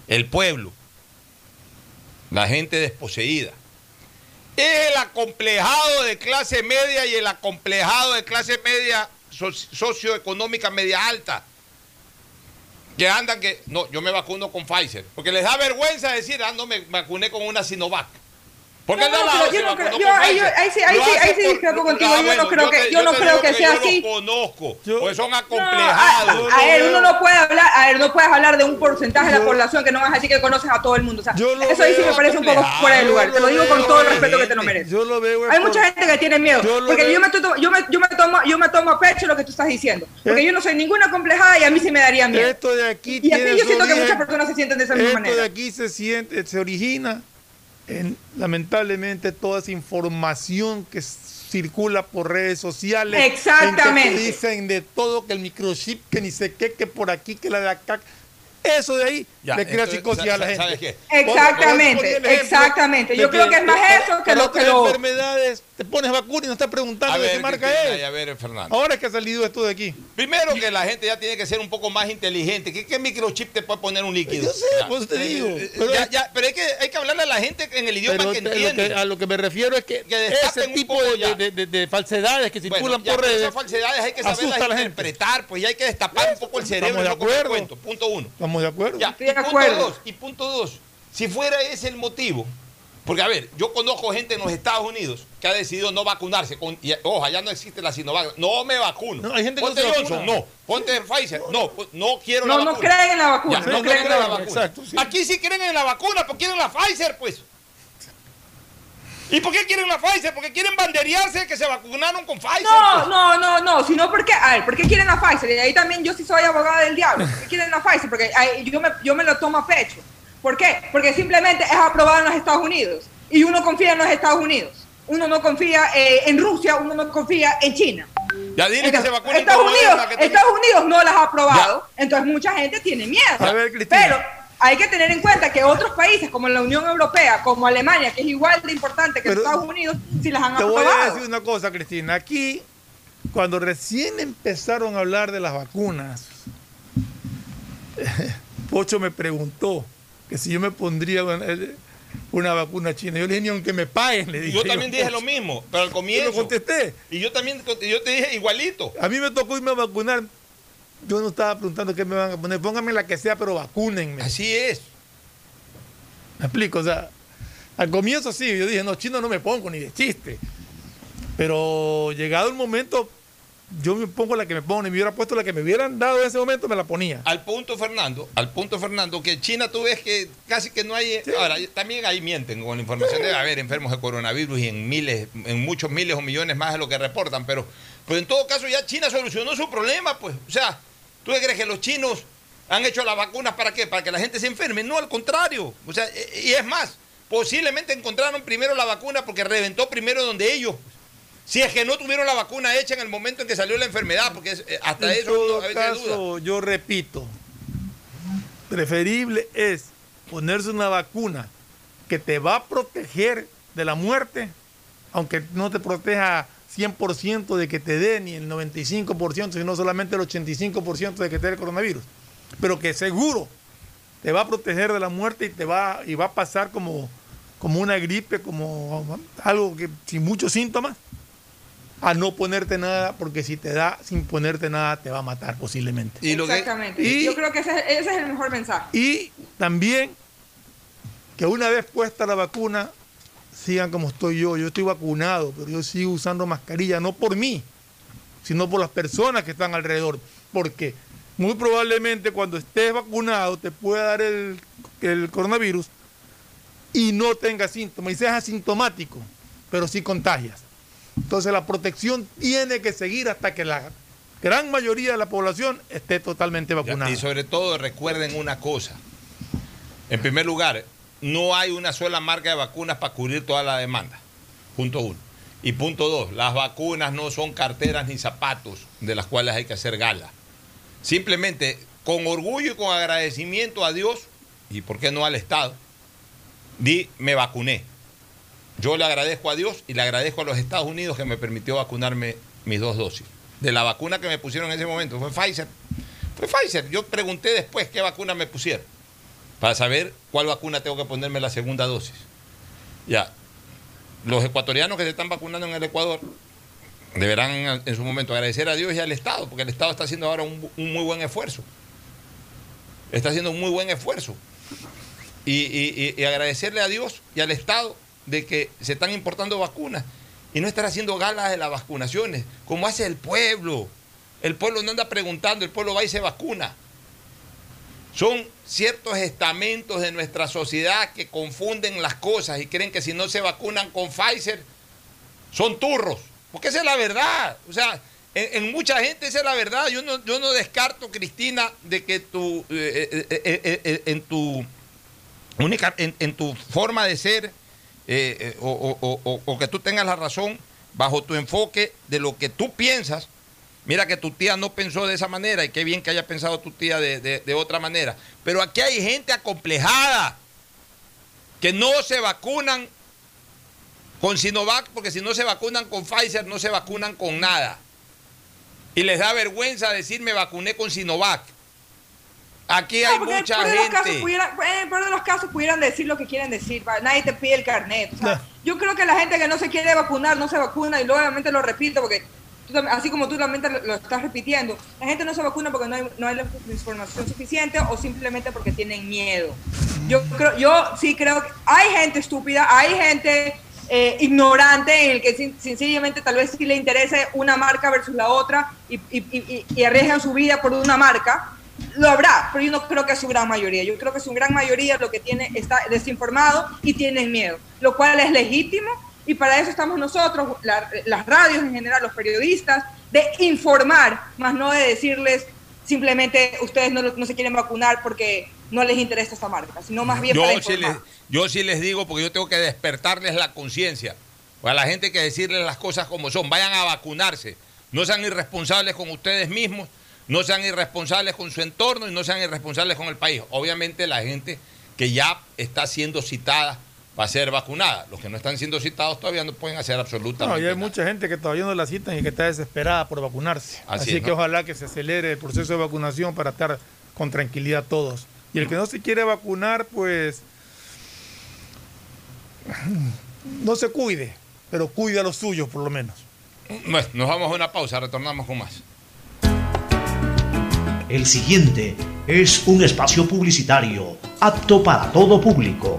El pueblo. La gente desposeída. Es el acomplejado de clase media y el acomplejado de clase media so- socioeconómica media alta. Que andan que, no, yo me vacuno con Pfizer. Porque les da vergüenza decir, ah, no, me vacuné con una Sinovac. Porque No, no, yo no creo- yo ahí- sí- ahí sí- ahí sí discrepo contigo. Yo no creo que- yo no creo que sea yo así. los conozco, Yo- porque son acomplejados. a, ver, uno no puede hablar, a ver, no puedes hablar de un porcentaje de la Yo- población que no vas a decir que conoces a todo el mundo. O sea, Yo eso ahí sí me parece un poco fuera de lugar. yo Te lo digo con todo el respeto que te lo mereces. Yo lo veo. es Hay mucha gente que tiene miedo, Yo porque yo me, yo, me, yo, me tomo, yo me tomo a pecho lo que tú estás diciendo. Porque ¿Eh? yo no soy ninguna complejada y a mí sí me daría miedo. Esto de aquí Y así tiene yo siento que muchas personas se sienten de esa misma Esto de manera. aquí se siente, se origina en, lamentablemente, toda esa información que circula por redes sociales. Exactamente. En que te dicen de todo, que el microchip, que ni sé qué, que por aquí, que la de acá. Eso de ahí Ya, le crea psicosis a la gente. ¿sabes qué? Exactamente, ejemplo exactamente. Yo creo que es más eso que lo que lo- enfermedades, te pones vacuna y no estás preguntando A de qué marca es. a ver, Fernando. Ahora es que ha salido esto de aquí. Primero que la gente ya tiene que ser un poco más inteligente. ¿Qué, qué microchip te puede poner un líquido? Yo sé, Ya. por eso te Eh, digo. eh, Pero- ya- ya, pero hay que, hay que hablarle a la gente en el idioma Pero que lo entiende. que- a lo que me refiero es que, Que ese tipo de, de- de- de falsedades que Bueno, circulan ya, por redes esas falsedades hay que asusta saberlas a la gente. interpretar, pues ya hay que destapar un poco el cerebro Estamos de acuerdo. Punto uno. Estamos de acuerdo. Ya, Estoy de y punto acuerdo. dos, y punto dos, si fuera ese el motivo, Porque, a ver, yo conozco gente en los Estados Unidos que ha decidido no vacunarse. Con, y, ojo, allá no existe la Sinovac. No me vacuno. No, hay gente que Ponte no se Johnson, vacuna. no. Ponte Pfizer, no. pues, No quiero No, la no vacuna. creen en la vacuna. Ya, no no creen creen en la vacuna. vacuna. Exacto, sí. Aquí sí creen en la vacuna, porque quieren la Pfizer, pues. ¿Y por qué quieren la Pfizer? Porque quieren banderearse de que se vacunaron con Pfizer. No, no, no, no, sino porque, a ver, ¿por qué quieren la Pfizer? Y ahí también yo sí soy abogada del diablo. ¿Por qué quieren la Pfizer? Porque ahí yo, me, yo me lo tomo a pecho. ¿Por qué? Porque simplemente es aprobado en los Estados Unidos y uno confía en los Estados Unidos. Uno no confía eh, en Rusia, uno no confía en China. Ya dile que se Entonces, vacunen Estados Unidos, Estados Unidos no las ha aprobado, entonces mucha gente tiene miedo. A ver, Cristina. Pero hay que tener en cuenta que otros países como la Unión Europea, como Alemania, que es igual de importante que Pero- Estados Unidos, sí las han Te voy a aprobado. decir una cosa, Cristina. Aquí, cuando recién empezaron a hablar de las vacunas, <laughs> Pocho me preguntó que si yo me pondría una, una vacuna china. Yo le dije, ni aunque me paguen, le dije. Yo también dije lo mismo, pero al Yo comienzo. le contesté. Y yo también yo te dije igualito. A mí me tocó irme a vacunar. Yo no estaba preguntando qué me van a poner. Pónganme la que sea, pero vacúnenme. Así es. Me explico, o sea, al comienzo sí, yo dije, no, chino no me pongo ni de chiste. Pero llegado el momento, yo me pongo la que me pongo, ni me hubiera puesto la que me hubieran dado en ese momento, me la ponía. Al punto, Fernando, al punto, Fernando, que China tú ves que casi que no hay. Ahora, también ahí mienten con la información. Debe haber enfermos de coronavirus y en miles, en muchos miles o millones más de lo que reportan. Pero, pues en todo caso, ya China solucionó su problema, pues. O sea, ¿tú crees que los chinos han hecho las vacunas para qué? Para que la gente se enferme. No, al contrario. O sea, e- y es más, posiblemente encontraron primero la vacuna porque reventó primero donde ellos. Si es que no tuvieron la vacuna hecha en el momento en que salió la enfermedad, porque eh, hasta En eso todo a veces hay duda. caso, yo repito, preferible es ponerse una vacuna que te va a proteger de la muerte, aunque no te proteja 100% de que te dé ni el 95%, sino solamente el 85% de que te dé el coronavirus, pero que seguro te va a proteger de la muerte y te va y va a pasar como, como una gripe, como algo que sin muchos síntomas, a no ponerte nada, porque si te da sin ponerte nada te va a matar posiblemente. Y Exactamente. y- Yo creo que ese, es- ese es el mejor mensaje. Y también que una vez puesta la vacuna, sigan como estoy yo. Yo estoy vacunado, pero yo sigo usando mascarilla, no por mí, sino por las personas que están alrededor. Porque muy probablemente cuando estés vacunado te pueda dar el, el coronavirus y no tengas síntomas y seas asintomático, pero sí contagias. Entonces la protección tiene que seguir hasta que la gran mayoría de la población esté totalmente vacunada. Y sobre todo recuerden una cosa. En primer lugar, no hay una sola marca de vacunas para cubrir toda la demanda. Punto uno. Y punto dos, las vacunas no son carteras ni zapatos de las cuales hay que hacer gala. Simplemente con orgullo y con agradecimiento a Dios y por qué no al Estado, di me vacuné. Yo le agradezco a Dios y le agradezco a los Estados Unidos que me permitió vacunarme mis dos dosis. De la vacuna que me pusieron en ese momento fue Pfizer. Fue Pfizer. Yo pregunté después qué vacuna me pusieron para saber cuál vacuna tengo que ponerme la segunda dosis. Ya. Los ecuatorianos que se están vacunando en el Ecuador deberán en su momento agradecer a Dios y al Estado, porque el Estado está haciendo ahora un, muy buen esfuerzo. Está haciendo un muy buen esfuerzo. Y- y agradecerle a Dios y al Estado de que se están importando vacunas y no estar haciendo galas de las vacunaciones, como hace el pueblo. El pueblo no anda preguntando, el pueblo va y se vacuna. Son ciertos estamentos de nuestra sociedad que confunden las cosas y creen que si no se vacunan con Pfizer son turros. Porque esa es la verdad. O sea, en, mucha gente esa es la verdad. Yo no, yo no descarto, Cristina, de que tu, eh, eh, eh, eh, en tu única, en, en tu forma de ser o- o- o- o que tú tengas la razón bajo tu enfoque de lo que tú piensas. Mira que tu tía no pensó de esa manera y qué bien que haya pensado tu tía de, de- de otra manera. Pero aquí hay gente acomplejada que no se vacunan con Sinovac porque si no se vacunan con Pfizer no se vacunan con nada. Y les da vergüenza decir me vacuné con Sinovac. Aquí hay No, mucha de los casos gente. pudieran- en el peor de los casos pudieran decir lo que quieren decir, nadie te pide el carnet. o sea, No. Yo creo que la gente que no se quiere vacunar no se vacuna y luego obviamente lo repito porque así como tú también lo, estás repitiendo, la gente no se vacuna porque no hay, no hay la información suficiente o simplemente porque tienen miedo. Yo, creo, yo sí creo que hay gente estúpida, hay gente eh, ignorante en el que sencillamente tal vez sí le interese una marca versus la otra y, y, y, arriesgan su vida por una marca. Lo habrá, pero yo no creo que es su gran mayoría. Yo creo que su gran mayoría lo que tiene está desinformado y tienen miedo, lo cual es legítimo y para eso estamos nosotros, las radios en general, los periodistas, de informar, más no de decirles simplemente ustedes no, no se quieren vacunar porque no les interesa esta marca, sino más bien yo para sí les, Yo sí les digo, porque yo tengo que despertarles la conciencia. A la gente hay que decirles las cosas como son. Vayan a vacunarse. No sean irresponsables con ustedes mismos, no sean irresponsables con su entorno y no sean irresponsables con el país. Obviamente la gente que ya está siendo citada va a ser vacunada. Los que no están siendo citados todavía no pueden hacer absolutamente nada. No, y hay mucha gente que todavía no la citan y que está desesperada por vacunarse. Así, que ojalá que se acelere el proceso de vacunación para estar con tranquilidad todos. Y el que no se quiere vacunar, pues no se cuide, pero cuide a los suyos por lo menos. Bueno, nos vamos a una pausa, retornamos con más. El siguiente es un espacio publicitario apto para todo público.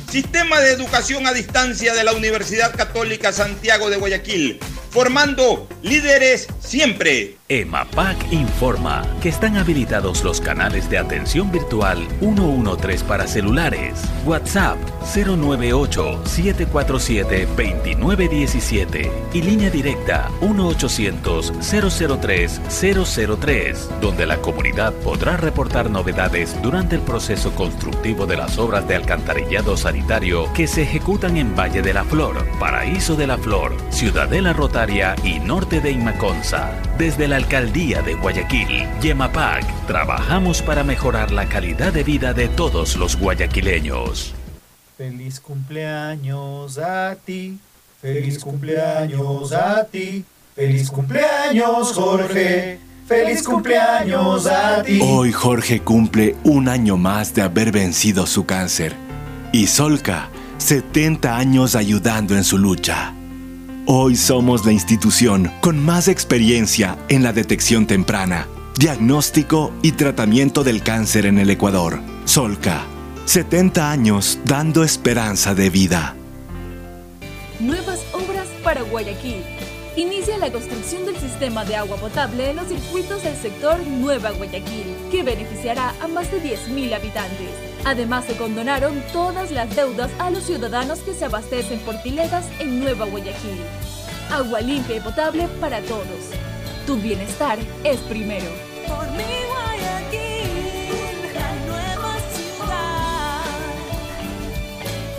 Sistema de educación a distancia de la Universidad Católica Santiago de Guayaquil formando líderes siempre. EMAPAC informa que están habilitados los canales de atención virtual 113 para celulares, WhatsApp 098-747-2917 y línea directa 1-800-003-003, donde la comunidad podrá reportar novedades durante el proceso constructivo de las obras de alcantarillado sanitario que se ejecutan en Valle de la Flor, Paraíso de la Flor, Ciudadela Rota y norte de Imaconza. Desde la alcaldía de Guayaquil, Yemapac, trabajamos para mejorar la calidad de vida de todos los guayaquileños. Feliz cumpleaños a ti, feliz cumpleaños a ti, feliz cumpleaños Jorge. ¡Feliz cumpleaños a ti! Hoy Jorge cumple un año más de haber vencido su cáncer. Y Solca, 70 años ayudando en su lucha. Hoy somos la institución con más experiencia en la detección temprana, diagnóstico y tratamiento del cáncer en el Ecuador. Solca, 70 años dando esperanza de vida. Nuevas obras para Guayaquil. Inicia la construcción del sistema de agua potable en los circuitos del sector Nueva Guayaquil, que beneficiará a más de 10.000 habitantes. Además, se condonaron todas las deudas a los ciudadanos que se abastecen por piletas en Nueva Guayaquil. Agua limpia y potable para todos. Tu bienestar es primero. Por mi Guayaquil, la nueva ciudad.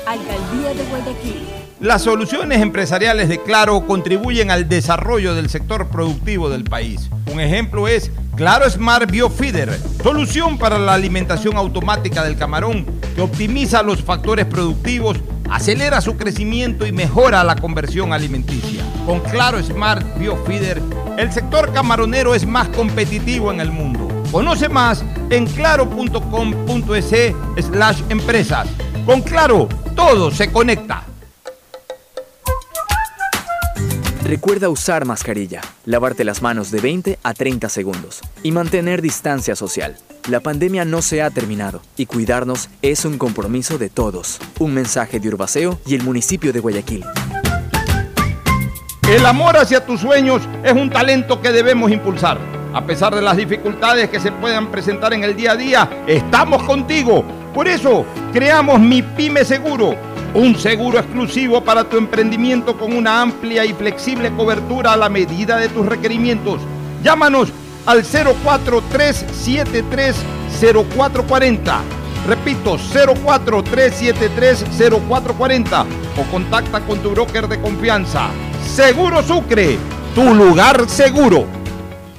Alcaldía de Guayaquil. Las soluciones empresariales de Claro contribuyen al desarrollo del sector productivo del país. Un ejemplo es Claro Smart Biofeeder, solución para la alimentación automática del camarón que optimiza los factores productivos, acelera su crecimiento y mejora la conversión alimenticia. Con Claro Smart Biofeeder, el sector camaronero es más competitivo en el mundo. Conoce más en claro.com.es slash empresas. Con Claro, todo se conecta. Recuerda usar mascarilla, lavarte las manos de 20 a 30 segundos y mantener distancia social. La pandemia no se ha terminado y cuidarnos es un compromiso de todos. Un mensaje de Urbaceo y el municipio de Guayaquil. El amor hacia tus sueños es un talento que debemos impulsar. A pesar de las dificultades que se puedan presentar en el día a día, estamos contigo. Por eso, creamos Mi Pyme Seguro un seguro exclusivo para tu emprendimiento con una amplia y flexible cobertura a la medida de tus requerimientos. Llámanos al 043730440. Repito, 043730440 o contacta con tu broker de confianza. Seguro Sucre, tu lugar seguro.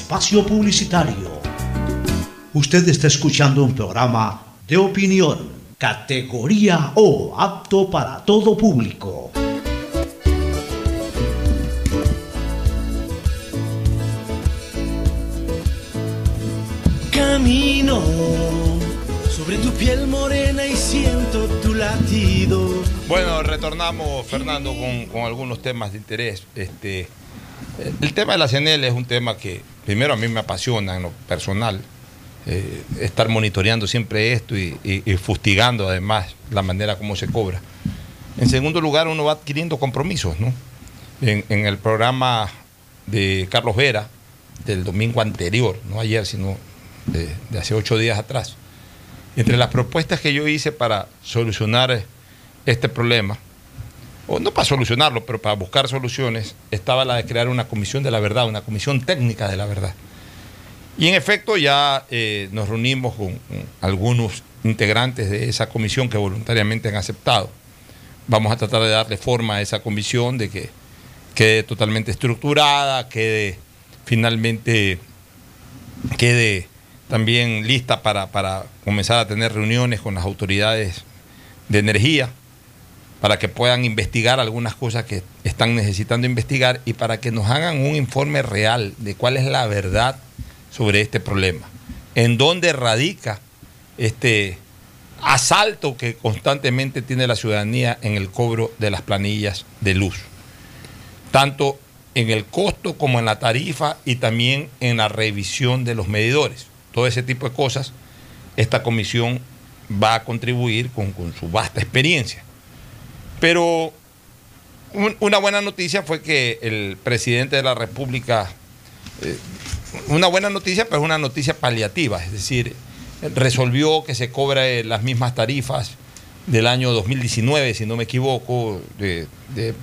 espacio publicitario. Usted está escuchando un programa de opinión, categoría O, apto para todo público. Camino sobre tu piel morena y siento tu latido. Bueno, retornamos, Fernando, con, con algunos temas de interés. Este, el tema de la CNL es un tema que primero a mí me apasiona en lo personal. eh, estar monitoreando siempre esto y, fustigando además la manera como se cobra. En segundo lugar, uno va adquiriendo compromisos, ¿no? En, el programa de Carlos Vera, del domingo anterior, no ayer, sino de hace ocho días atrás, entre las propuestas que yo hice para solucionar este problema, no para solucionarlo, pero para buscar soluciones, estaba la de crear una comisión de la verdad, una comisión técnica de la verdad. Y en efecto ya eh, nos reunimos con, con algunos integrantes de esa comisión que voluntariamente han aceptado. Vamos a tratar de darle forma a esa comisión, de que quede totalmente estructurada, quede finalmente quede también lista para, para comenzar a tener reuniones con las autoridades de energía, para que puedan investigar algunas cosas que están necesitando investigar y para que nos hagan un informe real de cuál es la verdad sobre este problema, en dónde radica este asalto que constantemente tiene la ciudadanía en el cobro de las planillas de luz, tanto en el costo como en la tarifa y también en la revisión de los medidores. Todo ese tipo de cosas, esta comisión va a contribuir con, con su vasta experiencia. Pero un- una buena noticia fue que el presidente de la República, eh, una buena noticia, pero es una noticia paliativa, es decir, resolvió que se cobre las mismas tarifas del año 2019, si no me equivoco, de,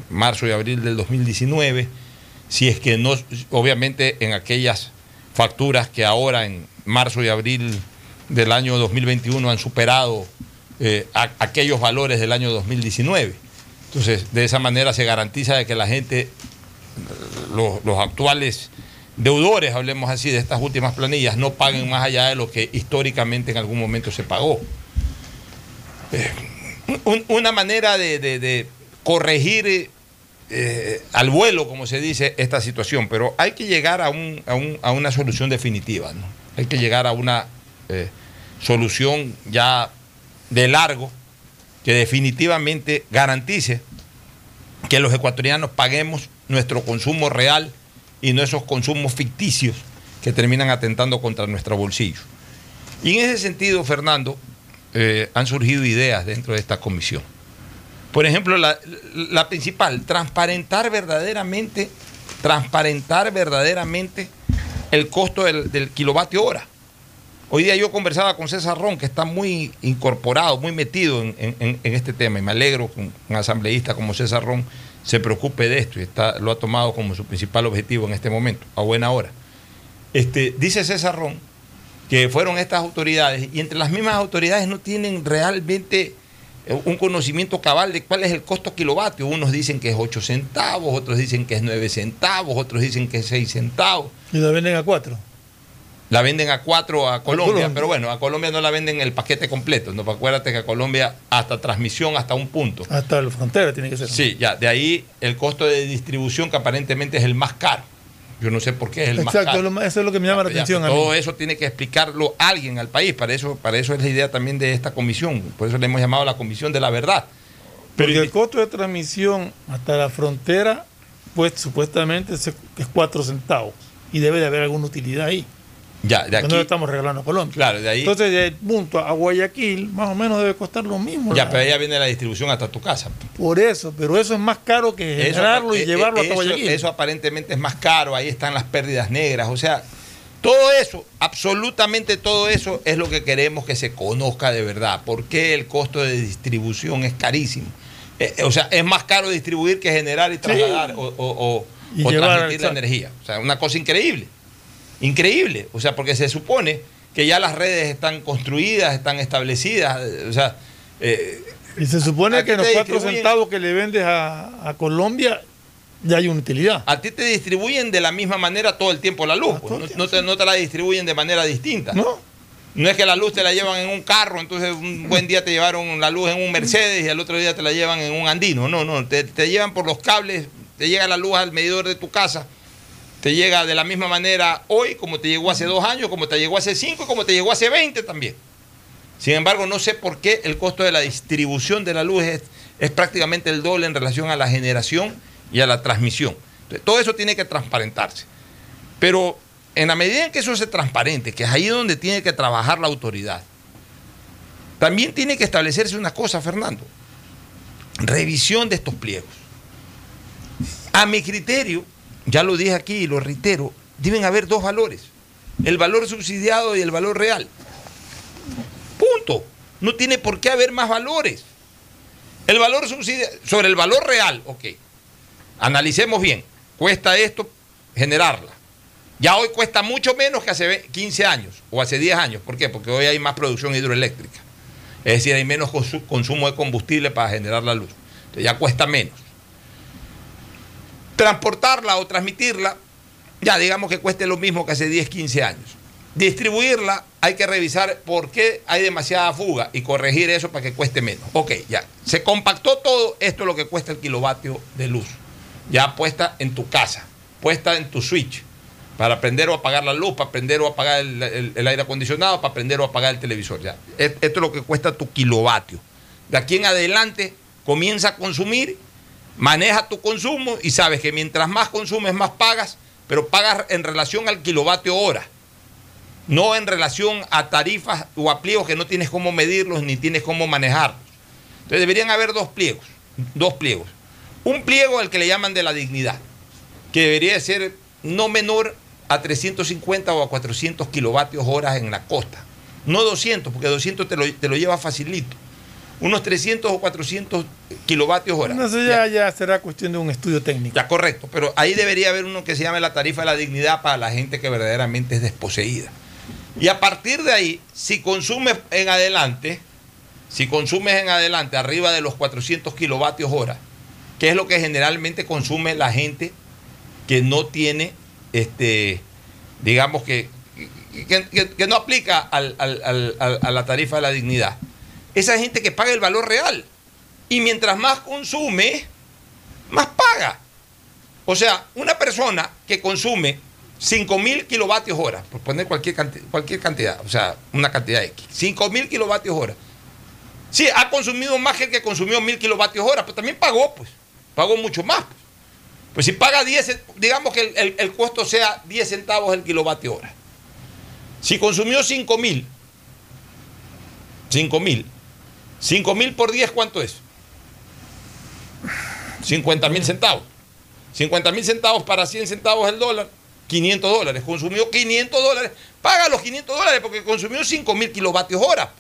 marzo y abril del 2019, si es que no, obviamente en aquellas facturas que ahora en marzo y abril del año 2021 han superado eh, aquellos valores del año 2019. Entonces, de esa manera se garantiza de que la gente, los, actuales deudores, hablemos así, de estas últimas planillas, no paguen más allá de lo que históricamente en algún momento se pagó. Eh, un- una manera de, corregir eh, al vuelo, como se dice, esta situación, pero hay que llegar a una solución definitiva, ¿no? Hay que llegar a una eh, solución ya de largo que definitivamente garantice que los ecuatorianos paguemos nuestro consumo real y no esos consumos ficticios que terminan atentando contra nuestro bolsillo. Y en ese sentido, Fernando, eh, han surgido ideas dentro de esta comisión. Por ejemplo, la, principal, transparentar verdaderamente, transparentar verdaderamente el costo del, del kilovatio hora. Hoy día yo conversaba con César Ron, que está muy incorporado, muy metido en, este tema, y me alegro que un, asambleísta como César Ron se preocupe de esto y está, lo ha tomado como su principal objetivo en este momento, a buena hora. Este, dice César Ron que fueron estas autoridades y entre las mismas autoridades no tienen realmente eh, un conocimiento cabal de cuál es el costo kilovatio. Unos dicen que es 8 centavos, otros dicen que es 9 centavos, otros dicen que es 6 centavos. Y la venden a cuatro. La venden a 4 a Colombia, Colombia. pero bueno, a Colombia no la venden el paquete completo. No, acuérdate que a Colombia hasta transmisión hasta un punto. Hasta la frontera tiene que ser. Sí, ya, de ahí el costo de distribución que aparentemente es el más caro. Yo no sé por qué es el más Exacto, caro. lo más- eso es lo que me llama la Ya, atención mí. todo eso tiene que explicarlo alguien al país. Para eso, para eso es la idea también de esta comisión. Por eso le hemos llamado la comisión de la verdad. Porque el costo de transmisión hasta la frontera, pues supuestamente es es cuatro centavos. Y debe de haber alguna utilidad ahí. Ya, de aquí. no le estamos regalando a Colombia. Claro, de ahí. Entonces, del punto a Guayaquil, más o menos debe costar lo mismo. ya, pero ya viene la distribución hasta tu casa. Por eso, pero eso es más caro que Eso, generarlo y eh, llevarlo hasta Guayaquil. Eso aparentemente es más caro, ahí están las pérdidas negras, o sea, todo eso, absolutamente todo eso es lo que queremos que se conozca de verdad. ¿Por qué el costo de distribución es carísimo? Eh, eh, o sea, es más caro distribuir que generar y trasladar o, o- transmitir la energía. O sea, una cosa increíble. Increíble. O sea, porque se supone que ya las redes están construidas, están establecidas. O sea, eh, Y se supone ¿A que ti los cuatro centavos que le vendes a, a Colombia ya hay una utilidad. A ti te distribuyen de la misma manera todo el tiempo la luz. pues. No, no te, no te la distribuyen de manera distinta. No. No es que la luz te la llevan en un carro, entonces un buen día te llevaron la luz en un Mercedes y al otro día te la llevan en un Andino. No, no, te, te llevan por los cables, te llega la luz al medidor de tu casa, te llega de la misma manera hoy como te llegó hace dos años, como te llegó hace cinco como te llegó hace 20 también. Sin embargo, no sé por qué el costo de la distribución de la luz es, es prácticamente el doble en relación a la generación y a la transmisión. Entonces, todo eso tiene que transparentarse. Pero en la medida en que eso se transparente, que es ahí donde tiene que trabajar la autoridad, también tiene que establecerse una cosa, Fernando. Revisión de estos pliegos. A mi criterio, ya lo dije aquí y lo reitero, deben haber dos valores. El valor subsidiado y el valor real. Punto. No tiene por qué haber más valores. El valor subsidiado, sobre el valor real, ok. Analicemos bien. Cuesta esto generarla. Ya hoy cuesta mucho menos que hace ve- 15 años o hace 10 años. ¿Por qué? Porque hoy hay más producción hidroeléctrica. Es decir, hay menos consu- consumo de combustible para generar la luz. Entonces ya cuesta menos. Transportarla o transmitirla, ya digamos que cueste lo mismo que hace 10, 15 años. Distribuirla, hay que revisar por qué hay demasiada fuga y corregir eso para que cueste menos. Ok, ya. Se compactó todo, esto es lo que cuesta el kilovatio de luz. Ya puesta en tu casa, puesta en tu switch, para prender o apagar la luz, para prender o apagar el, el- aire acondicionado, para prender o apagar el televisor. Ya. Esto es lo que cuesta tu kilovatio. De aquí en adelante comienza a consumir, maneja tu consumo y sabes que mientras más consumes, más pagas, pero pagas en relación al kilovatio hora no en relación a tarifas o a pliegos que no tienes cómo medirlos ni tienes cómo manejarlos. Entonces deberían haber dos pliegos, dos pliegos. Un pliego al que le llaman de la dignidad, que debería de ser no menor a 350 o a 400 kilovatios horas en la costa. No 200, porque 200 te lo, te lo lleva facilito. Unos 300 o 400 kilovatios hora. No sé, ya, ya será cuestión de un estudio técnico. Ya, correcto, pero ahí debería haber uno que se llame la tarifa de la dignidad para la gente que verdaderamente es desposeída. Y a partir de ahí, si consumes en adelante, si consumes en adelante arriba de los 400 kilovatios hora, que es lo que generalmente consume la gente que no tiene, este, digamos que, que, que- que no aplica al- al- al- al- a la tarifa de la dignidad, esa gente que paga el valor real. Y mientras más consume, más paga. O sea, una persona que consume 5.000 kilovatios hora, por poner cualquier, canti- cualquier cantidad, o sea, una cantidad X. 5.000 kilovatios hora. Sí, ha consumido más que el que consumió 1.000 kilovatios hora, pero también pagó, pues. Pagó mucho más. Pues, Pues si paga 10, digamos que el, el- el costo sea 10 centavos el kilovatio hora. Si consumió 5.000, 5.000, 5.000 por 10, ¿cuánto es? 50 mil centavos. 50 mil centavos para 100 centavos el dólar, 500 dólares. Consumió 500 dólares, paga los 500 dólares porque consumió 5 mil kilovatios hora.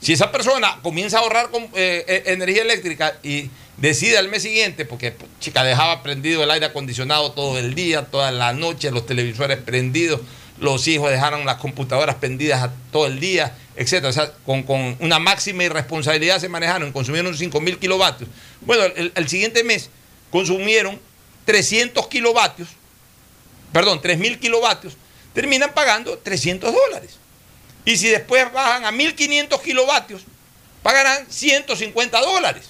Si esa persona comienza a ahorrar eh, eh, energía eléctrica y decide al mes siguiente, porque chica dejaba prendido el aire acondicionado todo el día, toda la noche, los televisores prendidos, los hijos dejaron las computadoras prendidas a- todo el día, etcétera. O sea, con, una máxima irresponsabilidad se manejaron, consumieron 5 mil kilovatios. Bueno, el, siguiente mes consumieron 300 kilovatios, perdón, 3 mil kilovatios, terminan pagando 300 dólares. Y si después bajan a 1500 kilovatios, pagarán 150 dólares.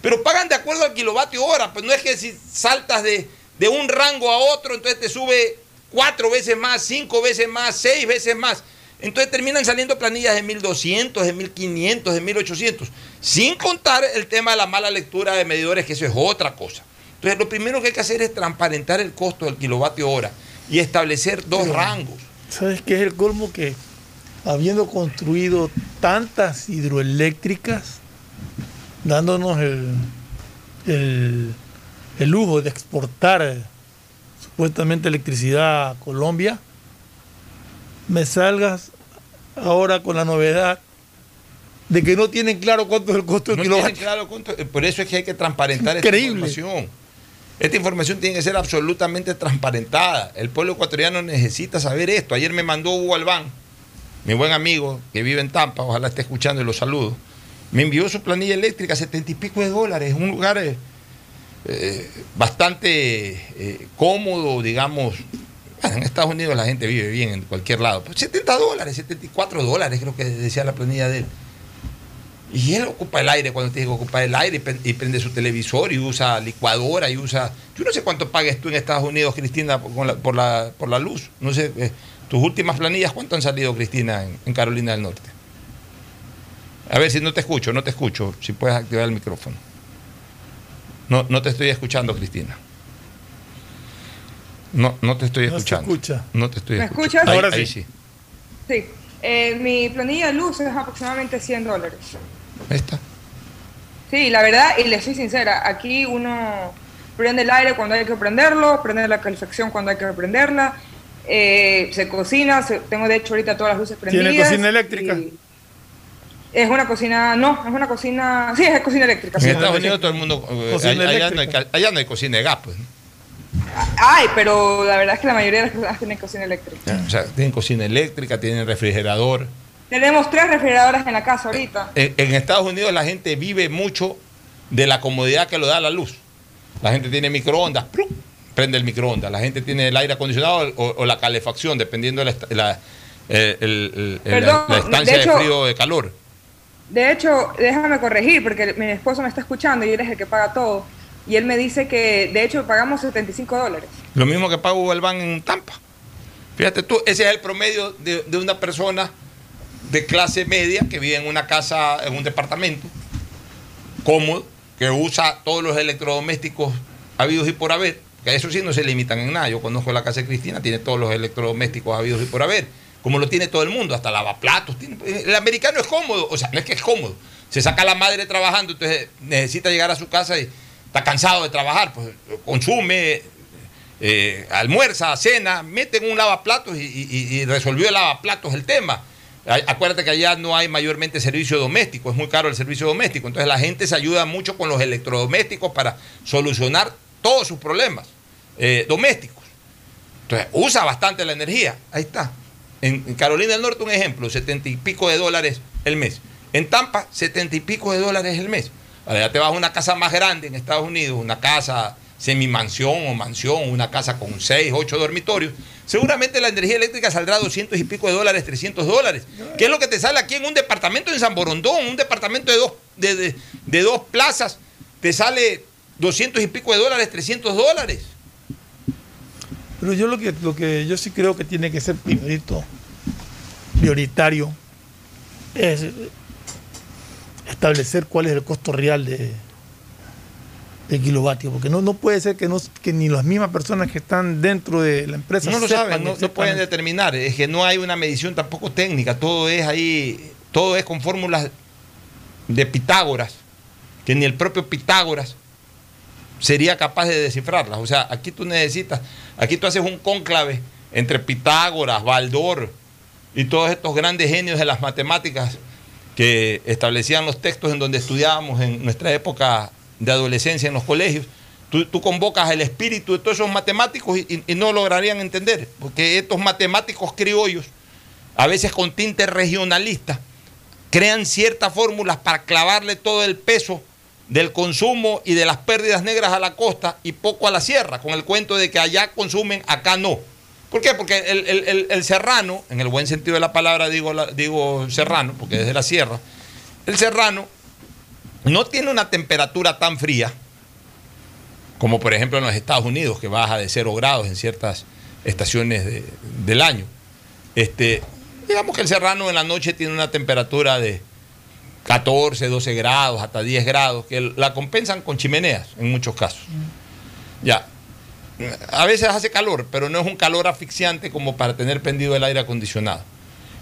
Pero pagan de acuerdo al kilovatio hora, pues no es que si saltas de un rango a otro, entonces te sube cuatro veces más, cinco veces más, seis veces más. Entonces terminan saliendo planillas de 1200, de 1500, de 1800, sin contar el tema de la mala lectura de medidores, que eso es otra cosa. Entonces lo primero que hay que hacer es transparentar el costo del kilovatio hora y establecer dos Pero- rangos. ¿Sabes qué es el colmo? Que habiendo construido tantas hidroeléctricas, dándonos el, el, el lujo de exportar supuestamente electricidad Colombia, me salgas ahora con la novedad de que no tienen claro cuánto es el costo del No kilovatio. tienen claro cuánto- eh, por eso es que hay que transparentar Increíble. esta información. Esta información tiene que ser absolutamente transparentada. El pueblo ecuatoriano necesita saber esto. Ayer me mandó Hugo Albán, mi buen amigo que vive en Tampa, ojalá esté escuchando y lo saludo. Me envió su planilla eléctrica, setenta y pico de dólares, un lugar eh, bastante eh, cómodo, digamos. En Estados Unidos la gente vive bien en cualquier lado. Pues 70 dólares, 74 dólares creo que decía la planilla de él. Y él ocupa el aire cuando tiene que ocupar el aire y pre- y prende su televisor y usa licuadora y usa... Yo no sé cuánto pagues tú en Estados Unidos, Cristina, por la, por la, por la luz. No sé, eh, tus últimas planillas, ¿cuánto han salido, Cristina, en Carolina del Norte? A ver si no te escucho, no te escucho. Si puedes activar el micrófono. No, no te estoy escuchando, Cristina. No, no te estoy No se escuchando. escucha. No te estoy ¿Me escuchando. escuchas? Ahí- Ahora ahí sí. sí. Eh, mi planilla de luz es aproximadamente 100 dólares. Está. Sí, la verdad, y le soy sincera, aquí uno prende el aire cuando hay que prenderlo, prende la calefacción cuando hay que prenderla, eh, se cocina, se- tengo de hecho ahorita todas las luces prendidas. ¿Tiene cocina eléctrica? y Es una cocina, no, es una cocina, sí, es cocina eléctrica. En sí. Estados Unidos todo el mundo... eh, Cocina allá, no hay, allá no hay cocina de gas, pues. Ay, pero la verdad es que la mayoría de las personas tienen cocina eléctrica. O sea, tienen cocina eléctrica, tienen refrigerador. Tenemos tres refrigeradoras en la casa ahorita. En, en Estados Unidos la gente vive mucho de la comodidad que lo da la luz. La gente tiene microondas, ¡plum! prende el microondas. La gente tiene el aire acondicionado o, o la calefacción, dependiendo de la, est- la, eh, el- el- el- Perdón, la estancia de frío o de calor. De hecho, déjame corregir, porque mi esposo me está escuchando y él es el que paga todo. Y él me dice que, de hecho, pagamos 75 dólares. Lo mismo que paga Hugo Albán en Tampa. Fíjate tú, ese es el promedio de, de una persona de clase media que vive en una casa, en un departamento cómodo, que usa todos los electrodomésticos habidos y por haber, que a eso sí no se limitan en nada. Yo conozco la casa de Cristina, tiene todos los electrodomésticos habidos y por haber, como lo tiene todo el mundo, hasta lavaplatos. El americano es cómodo, o sea, no es que es cómodo. Se saca la madre trabajando, entonces necesita llegar a su casa y está cansado de trabajar, pues consume, eh, almuerza, cena, mete en un lavaplatos y, resolvió el lavaplatos el tema. Acuérdate que allá no hay mayormente servicio doméstico, es muy caro el servicio doméstico. Entonces la gente se ayuda mucho con los electrodomésticos para solucionar todos sus problemas eh, domésticos. Entonces usa bastante la energía. Ahí está. En, Carolina del Norte un ejemplo, setenta y pico de dólares el mes. En Tampa, setenta y pico de dólares el mes. Ahora ya te vas a una casa más grande en Estados Unidos, una casa semimansión o mansión, una casa con seis, ocho dormitorios, seguramente la energía eléctrica saldrá 200 y pico de dólares, 300 dólares. ¿Qué es lo que te sale aquí en un departamento en San Borondón? Un departamento de dos, de, de- de dos plazas, te sale 200 y pico de dólares, 300 dólares. Pero yo lo que, lo que yo sí creo que tiene que ser primerito, prioritario, es establecer cuál es el costo real de, de kilovatio, porque no, no puede ser que, no, que ni las mismas personas que están dentro de la empresa No lo sepan, saben, no, no pueden determinar. Es que no hay una medición tampoco técnica. Todo es ahí, todo es con fórmulas de Pitágoras, que ni el propio Pitágoras sería capaz de descifrarlas. O sea, aquí tú necesitas, aquí tú haces un cónclave entre Pitágoras, Baldor y todos estos grandes genios de las matemáticas que establecían los textos en donde estudiábamos en nuestra época de adolescencia en los colegios. Tú, convocas el espíritu de todos esos matemáticos y- y no lograrían entender, porque estos matemáticos criollos, a veces con tinte regionalista, crean ciertas fórmulas para clavarle todo el peso del consumo y de las pérdidas negras a la costa y poco a la sierra, con el cuento de que allá consumen, acá no. ¿Por qué? Porque el, el- el- serrano, en el buen sentido de la palabra digo, digo serrano, porque es de la sierra, el serrano no tiene una temperatura tan fría como por ejemplo en los Estados Unidos, que baja de 0 grados en ciertas estaciones de- del año. Este, digamos que el serrano en la noche tiene una temperatura de 14, 12 grados, hasta 10 grados, que la compensan con chimeneas en muchos casos. Ya. A veces hace calor, pero no es un calor asfixiante como para tener pendido el aire acondicionado.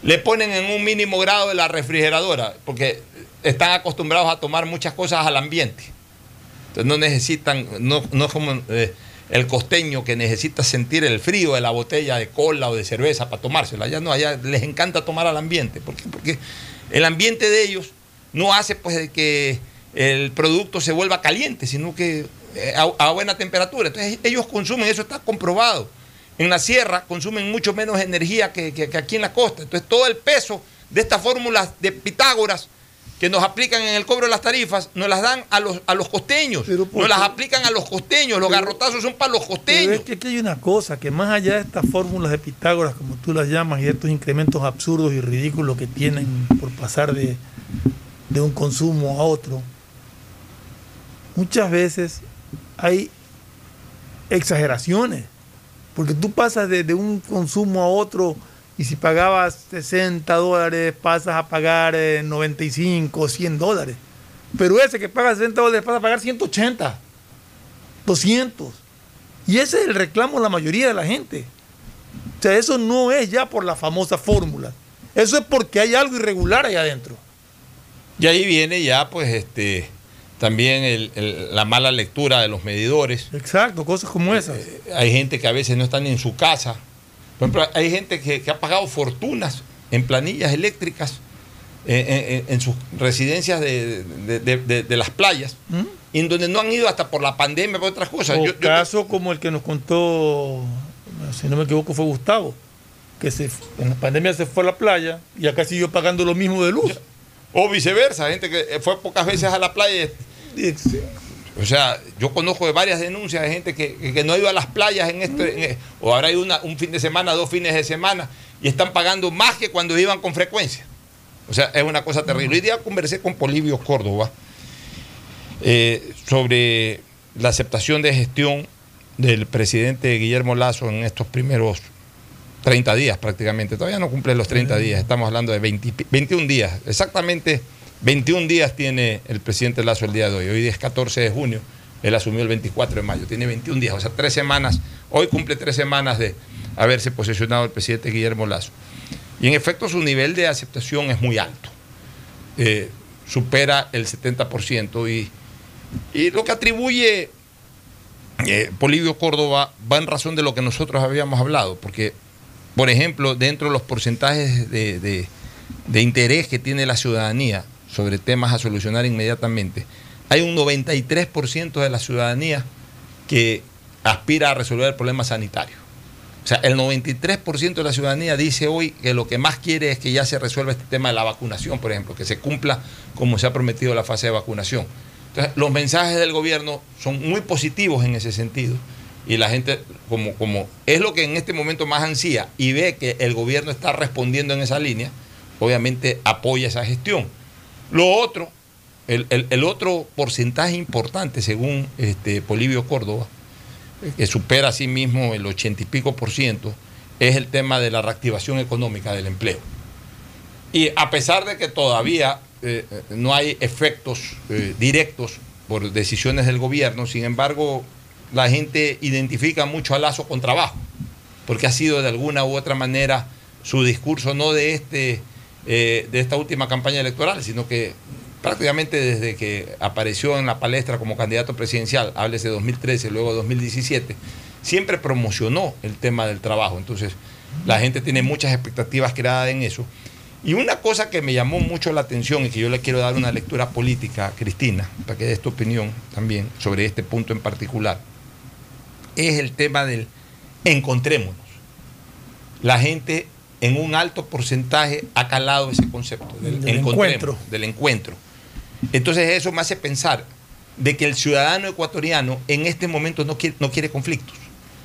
Le ponen en un mínimo grado de la refrigeradora, porque están acostumbrados a tomar muchas cosas al ambiente. Entonces no necesitan, no, no es como eh, el costeño que necesita sentir el frío de la botella de cola o de cerveza para tomársela. Allá no, allá les encanta tomar al ambiente. ¿Por qué? Porque el ambiente de ellos no hace pues que el producto se vuelva caliente, sino que eh, a, a buena temperatura. Entonces ellos consumen, eso está comprobado. En la sierra consumen mucho menos energía que, que- que aquí en la costa. Entonces todo el peso de estas fórmulas de Pitágoras que nos aplican en el cobro de las tarifas, nos las dan a los, a los costeños, nos las aplican a los costeños, los garrotazos son para los Pero costeños. es que aquí hay una cosa, que más allá de estas fórmulas de Pitágoras, como tú las llamas, y de estos incrementos absurdos y ridículos que tienen por pasar de, de un consumo a otro, muchas veces hay exageraciones, porque tú pasas de, un consumo a otro y si pagabas 60 dólares pasas a pagar eh, 95, 100 dólares. Pero ese que paga 60 dólares pasa a pagar 180, 200. Y ese es el reclamo de la mayoría de la gente. O sea, eso no es ya por la famosa fórmula. Eso es porque hay algo irregular ahí adentro. Y ahí viene ya, pues, este, también el- el- la mala lectura de los medidores. Exacto, cosas como esas. hay gente que a veces no están en su casa. Por ejemplo, hay gente que, que ha pagado fortunas en planillas eléctricas eh, en, sus residencias de, de- de- las playas, y en donde no han ido hasta por la pandemia, por otras cosas. O Yo- yo- caso como el que nos contó, si no me equivoco, fue Gustavo, que se, en la pandemia se fue a la playa y acá siguió pagando lo mismo de luz. O viceversa, gente que fue pocas veces a la playa. O sea, yo conozco de varias denuncias de gente que, que- no ha ido a las playas en este, en- o habrá ido un fin de semana, dos fines de semana, y están pagando más que cuando iban con frecuencia. O sea, es una cosa terrible. Hoy día conversé con Polivio Córdoba eh, sobre la aceptación de gestión del presidente Guillermo Lazo en estos primeros 30 días prácticamente. Todavía no cumple los 30 días, estamos hablando de 20 y pi- 21 días. Exactamente 21 días tiene el presidente Lazo el día de hoy. Hoy es 14 de junio, él asumió el 24 de mayo, tiene 21 días, o sea, tres semanas. Hoy cumple tres semanas de haberse posesionado el presidente Guillermo Lazo. Y en efecto su nivel de aceptación es muy alto. Eh, supera el 70% y, y lo que atribuye eh, Polivio Córdoba va en razón de lo que nosotros habíamos hablado, porque, por ejemplo, dentro de los porcentajes de, interés que tiene la ciudadanía sobre temas a solucionar inmediatamente, hay un 93% de la ciudadanía que aspira a resolver el problema sanitario. O sea, el 93% de la ciudadanía dice hoy que lo que más quiere es que ya se resuelva este tema de la vacunación, por ejemplo, que se cumpla como se ha prometido la fase de vacunación. Entonces, los mensajes del gobierno son muy positivos en ese sentido. Y la gente, como, como es lo que en este momento más ansía y ve que el gobierno está respondiendo en esa línea, obviamente apoya esa gestión. Lo otro, el, el- otro porcentaje importante, según este, Polivio Córdoba, que supera a sí mismo el ochenta y pico por ciento, es el tema de la reactivación económica del empleo. Y a pesar de que todavía eh, no hay efectos eh, directos por decisiones del gobierno, sin embargo, la gente identifica mucho a Lazo con trabajo, porque ha sido de alguna u otra manera su discurso no de, este, eh, de esta última campaña electoral, sino que prácticamente desde que apareció en la palestra como candidato presidencial, háblese de 2013, luego 2017, siempre promocionó el tema del trabajo. Entonces, la gente tiene muchas expectativas creadas en eso. Y una cosa que me llamó mucho la atención y que yo le quiero dar una lectura política Cristina, para que dé tu opinión también sobre este punto en particular, es el tema del encontrémonos. La gente en un alto porcentaje ha calado ese concepto del, Del encuentro. del encuentro. Entonces eso me hace pensar de que el ciudadano ecuatoriano en este momento no quiere, no quiere conflictos.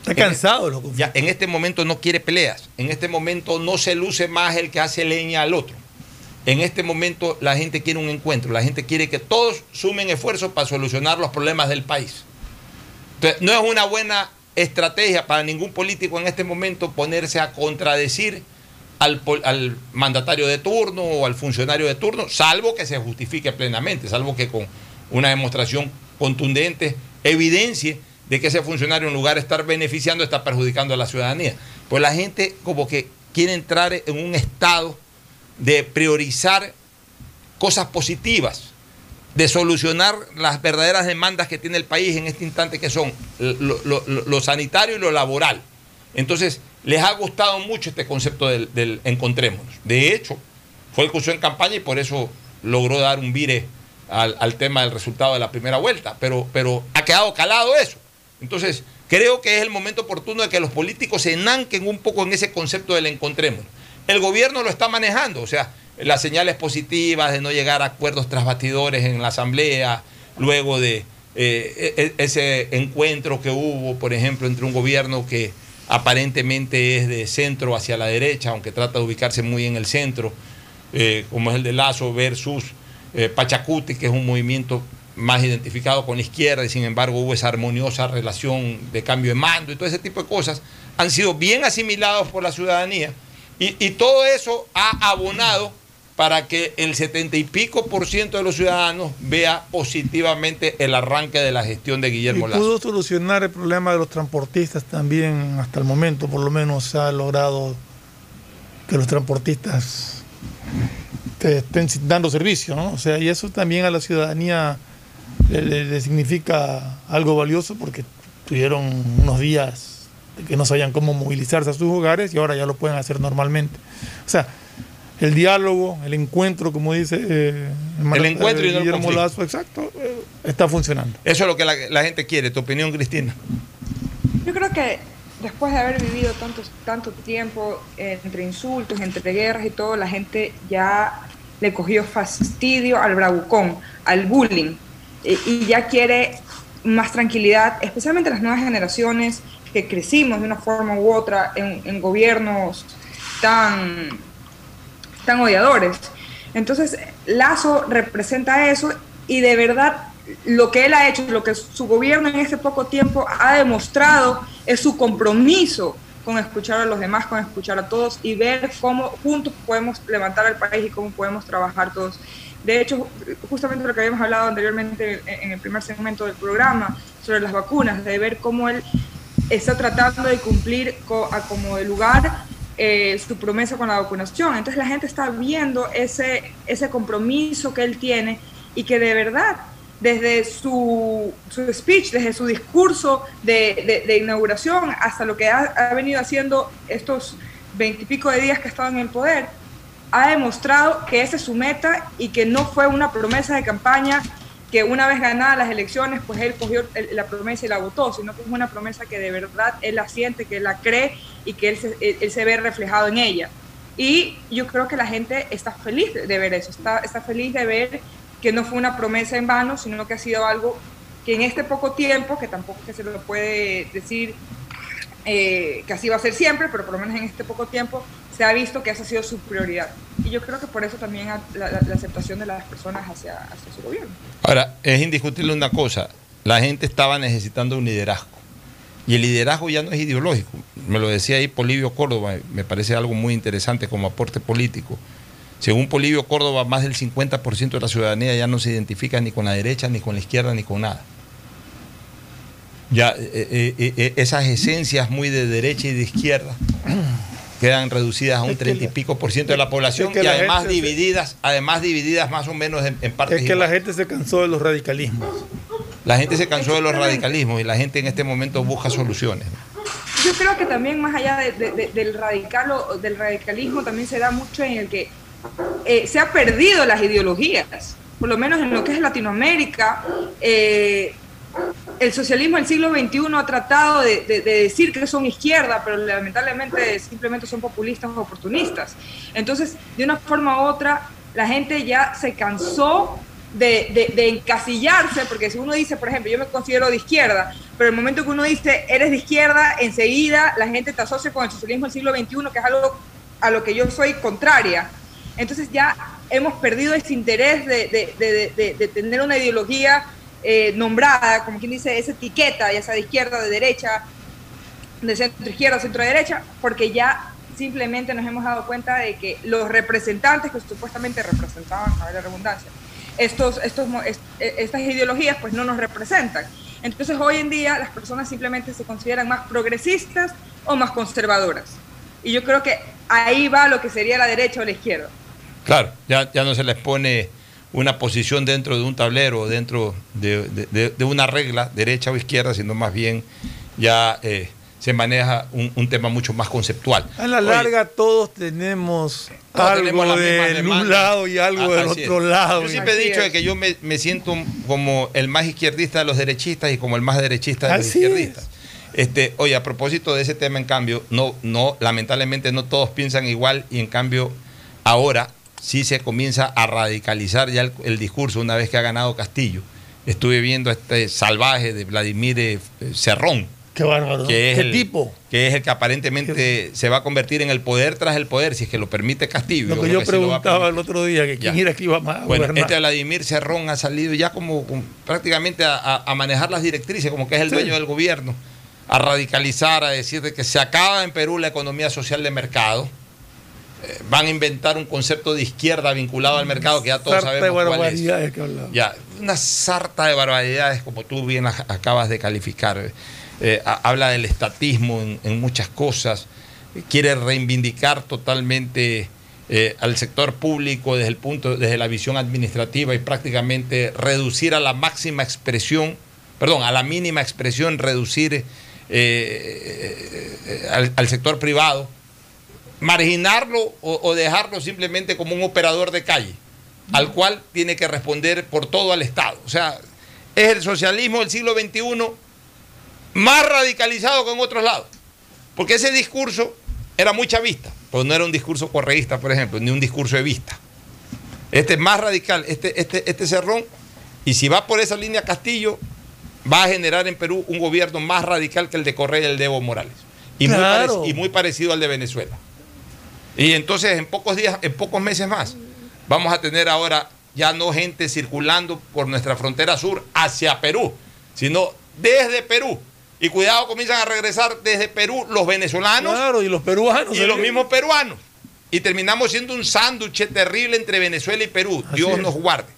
Está cansado de los Ya, en este momento no quiere peleas. En este momento no se luce más el que hace leña al otro. En este momento la gente quiere un encuentro. La gente quiere que todos sumen esfuerzos para solucionar los problemas del país. Entonces, no es una buena estrategia para ningún político en este momento ponerse a contradecir al, al mandatario de turno o al funcionario de turno, salvo que se justifique plenamente, salvo que con una demostración contundente evidencie de que ese funcionario en lugar de estar beneficiando está perjudicando a la ciudadanía. Pues la gente como que quiere entrar en un estado de priorizar cosas positivas, de solucionar las verdaderas demandas que tiene el país en este instante, que son lo, sanitario y lo laboral. Entonces, les ha gustado mucho este concepto del, del encontrémonos. De hecho, fue el que usó en campaña y por eso logró dar un vire al, al tema del resultado de la primera vuelta. Pero, pero ha quedado calado eso. Entonces, creo que es el momento oportuno de que los políticos se enanquen un poco en ese concepto del encontrémonos. El gobierno lo está manejando, o sea, las señales positivas de no llegar a acuerdos tras batidores en la asamblea, luego de eh, e- e- ese encuentro que hubo, por ejemplo, entre un gobierno que aparentemente es de centro hacia la derecha, aunque trata de ubicarse muy en el centro, eh, como es el de Lazo versus eh, Pachacuti, que es un movimiento más identificado con la izquierda y sin embargo hubo esa armoniosa relación de cambio de mando y todo ese tipo de cosas, han sido bien asimilados por la ciudadanía y todo eso ha abonado para que el setenta y pico por ciento de los ciudadanos vea positivamente el arranque de la gestión de Guillermo Lazo. pudo solucionar el problema de los transportistas también hasta el momento, por lo menos se ha logrado que los transportistas te estén dando servicio, ¿no? O sea, y eso también a la ciudadanía le, le- le significa algo valioso porque tuvieron unos días de que no sabían cómo movilizarse a sus hogares y ahora ya lo pueden hacer normalmente. O sea, el diálogo, el encuentro, como dice eh, El encuentro y Guillermo conflicto. Lazo, exacto, eh, está funcionando. Eso es lo que la, la gente quiere. ¿Tu opinión, Cristina? Yo creo que después de haber vivido tanto, tanto tiempo eh, entre insultos, entre guerras y todo, la gente ya le cogió fastidio al bravucón, al bullying, eh, y ya quiere más tranquilidad, especialmente las nuevas generaciones que crecimos de una forma u otra en, en gobiernos tan, tan odiadores. Entonces, Lazo representa eso y de verdad lo que él ha hecho, lo que su gobierno en este poco tiempo ha demostrado es su compromiso con escuchar a los demás, con escuchar a todos y ver cómo juntos podemos levantar al país y cómo podemos trabajar todos. De hecho, justamente lo que habíamos hablado anteriormente en el primer segmento del programa sobre las vacunas, de ver cómo él está tratando de cumplir a como de lugar eh, su promesa con la vacunación. Entonces la gente está viendo ese, ese compromiso que él tiene y que de verdad, desde su, su speech, desde su discurso de, de- de inauguración hasta lo que ha, ha venido haciendo estos veintipico de días que ha estado en el poder, ha demostrado que esa es su meta y que no fue una promesa de campaña que una vez ganadas las elecciones, pues él cogió la promesa y la votó, sino que es una promesa que de verdad él la siente, que él la cree y que él se, él- se ve reflejado en ella. Y yo creo que la gente está feliz de, ver eso, está, está feliz de ver que no fue una promesa en vano, sino que ha sido algo que en este poco tiempo, que tampoco que se lo puede decir eh, que así va a ser siempre, pero por lo menos en este poco tiempo se ha visto que esa ha sido su prioridad. Y yo creo que por eso también la aceptación de las personas hacia, hacia su gobierno. Ahora, es indiscutible una cosa, la gente estaba necesitando un liderazgo. Y el liderazgo ya no es ideológico. Me lo decía ahí Polivio Córdoba, me parece algo muy interesante como aporte político. Según Polivio Córdoba, más del 50% de la ciudadanía ya no se identifica ni con la derecha, ni con la izquierda, ni con nada. Ya eh, eh, eh, esas esencias muy de derecha y de izquierda quedan reducidas a un treinta y pico por ciento de la población es que y la además se- divididas, además divididas más o menos en, en partes Es que la gente se cansó de los radicalismos. La gente se cansó de los radicalismos y la gente en este momento busca soluciones. Yo creo que también más allá de- de- de- del, radical o- del radicalismo también se da mucho en el que eh, se ha perdido las ideologías, por lo menos en lo que es Latinoamérica. eh, el socialismo del siglo XXI ha tratado de, de- de decir que son izquierda, pero lamentablemente simplemente son populistas o oportunistas. Entonces, de una forma u otra, la gente ya se cansó de, de- encasillarse, porque si uno dice, por ejemplo, yo me considero de izquierda, pero el momento que uno dice, eres de izquierda, enseguida la gente te asocia con el socialismo del siglo XXI, que es algo a lo que yo soy contraria. Entonces ya hemos perdido ese interés de tener una ideología eh, nombrada, como quien dice, esa etiqueta, ya sea de izquierda, de derecha, de centro izquierda, centro derecha, porque ya simplemente nos hemos dado cuenta de que los representantes que supuestamente representaban, a ver la redundancia, estos, estos, eh, estas ideologías pues no nos representan. Entonces hoy en día las personas simplemente se consideran más progresistas o más conservadoras. Y yo creo que ahí va lo que sería la derecha o la izquierda. Claro, ya, ya no se les pone una posición dentro de un tablero, dentro de, de- de- una regla, derecha o izquierda, sino más bien ya eh, se maneja un, un tema mucho más conceptual. A la Oye, larga todos tenemos Todos algo tenemos de un lado y algo Ah, del otro es. lado. Yo siempre he dicho es. que yo me, me siento como el más izquierdista de los derechistas y como el más derechista de los Así izquierdistas. Este, oye, a propósito de ese tema, en cambio, no, no, lamentablemente no todos piensan igual y en cambio ahora sí se comienza a radicalizar ya el, el discurso una vez que ha ganado Castillo. Estuve viendo a este salvaje de Vladimir eh, Cerrón, Qué bárbaro. que es, Qué el, tipo. que es el que aparentemente se va a convertir en el poder tras el poder, si es que lo permite Castillo. Lo que yo que sí a preguntaba el otro día, que quién Ya. era que iba a Bueno, gobernar. este Vladimir Cerrón ha salido ya como, como prácticamente a, a- a manejar las directrices, como que es el Sí. dueño del gobierno, a radicalizar, a decir de que se acaba en Perú la economía social de mercado. Eh, van a inventar un concepto de izquierda vinculado al mercado que ya todos Sarta de sabemos cuál es. barbaridades que hablaba. Ya, una sarta de barbaridades, como tú bien ac- acabas de calificar. Eh, ha- habla del estatismo en, en muchas cosas. Quiere reivindicar totalmente eh, al sector público desde el punto, desde la visión administrativa y prácticamente reducir a la máxima expresión, perdón, a la mínima expresión, reducir eh, al, al sector privado, marginarlo o, o dejarlo simplemente como un operador de calle al cual tiene que responder por todo al Estado. O sea, es el socialismo del siglo XXI más radicalizado que en otros lados. Porque ese discurso era muy chavista, pero no era un discurso correísta, por ejemplo, ni un discurso de vista. Este es más radical, este, este, este cerrón, y si va por esa línea Castillo, va a generar en Perú un gobierno más radical que el de Correa y el de Evo Morales. Muy, y muy parecido al de Venezuela. Y entonces en pocos días, en pocos meses más, vamos a tener ahora ya no gente circulando por nuestra frontera sur hacia Perú, sino desde Perú. Y cuidado, comienzan a regresar desde Perú los venezolanos Claro, y los peruanos. y los mismos peruanos. Y terminamos siendo un sándwich terrible entre Venezuela y Perú. Así Dios es. nos guarde.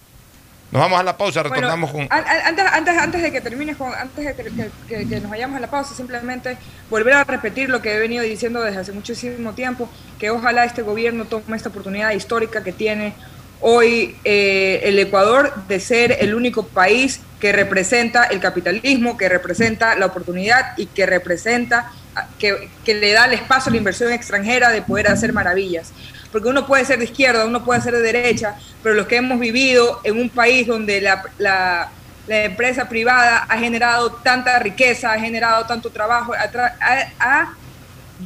Nos vamos a la pausa, Bueno, retornamos con... an- an- antes, antes, antes de que termines, con, antes de que, que- que- que nos vayamos a la pausa, simplemente volver a repetir lo que he venido diciendo desde hace muchísimo tiempo, que ojalá este gobierno tome esta oportunidad histórica que tiene hoy eh, el Ecuador de ser el único país que representa el capitalismo, que representa la oportunidad y que representa, que, que le da el espacio a la inversión extranjera de poder hacer maravillas. Porque uno puede ser de izquierda, uno puede ser de derecha, pero los que hemos vivido en un país donde la, la- la empresa privada ha generado tanta riqueza, ha generado tanto trabajo, ha,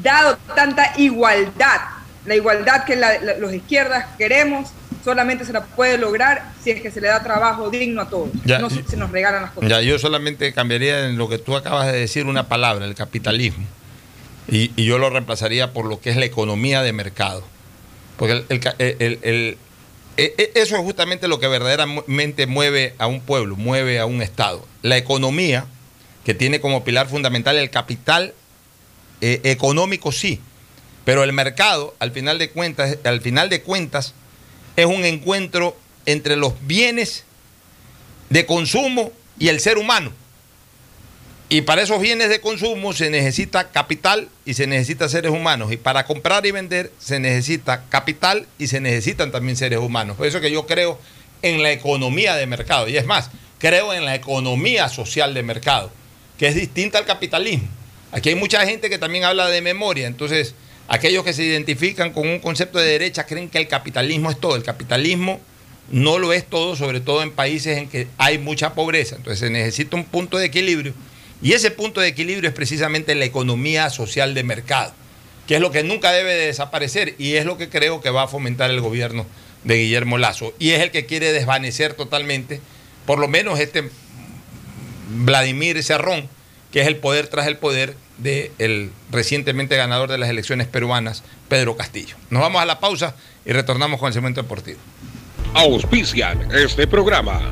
dado tanta igualdad, la igualdad que la- los izquierdas queremos, solamente se la puede lograr si es que se le da trabajo digno a todos, Ya, no se nos regalan las cosas. Ya, yo solamente cambiaría en lo que tú acabas de decir una palabra, el capitalismo. Y, y yo lo reemplazaría por lo que es la economía de mercado. Porque el- el ca- el- el- el- e- e- eso es justamente lo que verdaderamente mueve a un pueblo, mueve a un Estado. La economía que tiene como pilar fundamental el capital eh, económico, sí, pero el mercado, al final de cuentas, al final de cuentas, es un encuentro entre los bienes de consumo y el ser humano. Y para esos bienes de consumo se necesita capital y se necesita seres humanos. Y para comprar y vender se necesita capital y se necesitan también seres humanos. Por eso que yo creo en la economía de mercado. Y es más, creo en la economía social de mercado, que es distinta al capitalismo. Aquí hay mucha gente que también habla de memoria. Entonces, aquellos que se identifican con un concepto de derecha creen que el capitalismo es todo. El capitalismo no lo es todo, sobre todo en países en que hay mucha pobreza. Entonces se necesita un punto de equilibrio y ese punto de equilibrio es precisamente la economía social de mercado, que es lo que nunca debe de desaparecer y es lo que creo que va a fomentar el gobierno de Guillermo Lazo. Y es el que quiere desvanecer totalmente, por lo menos este Vladimir Cerrón, que es el poder tras el poder del recientemente ganador de las elecciones peruanas, Pedro Castillo. Nos vamos a la pausa y retornamos con el segmento deportivo. Auspician este programa.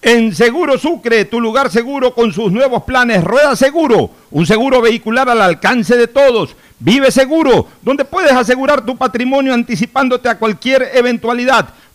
En Seguro Sucre, tu lugar seguro con sus nuevos planes Rueda Seguro, un seguro vehicular al alcance de todos Vive Seguro, donde puedes asegurar tu patrimonio anticipándote a cualquier eventualidad.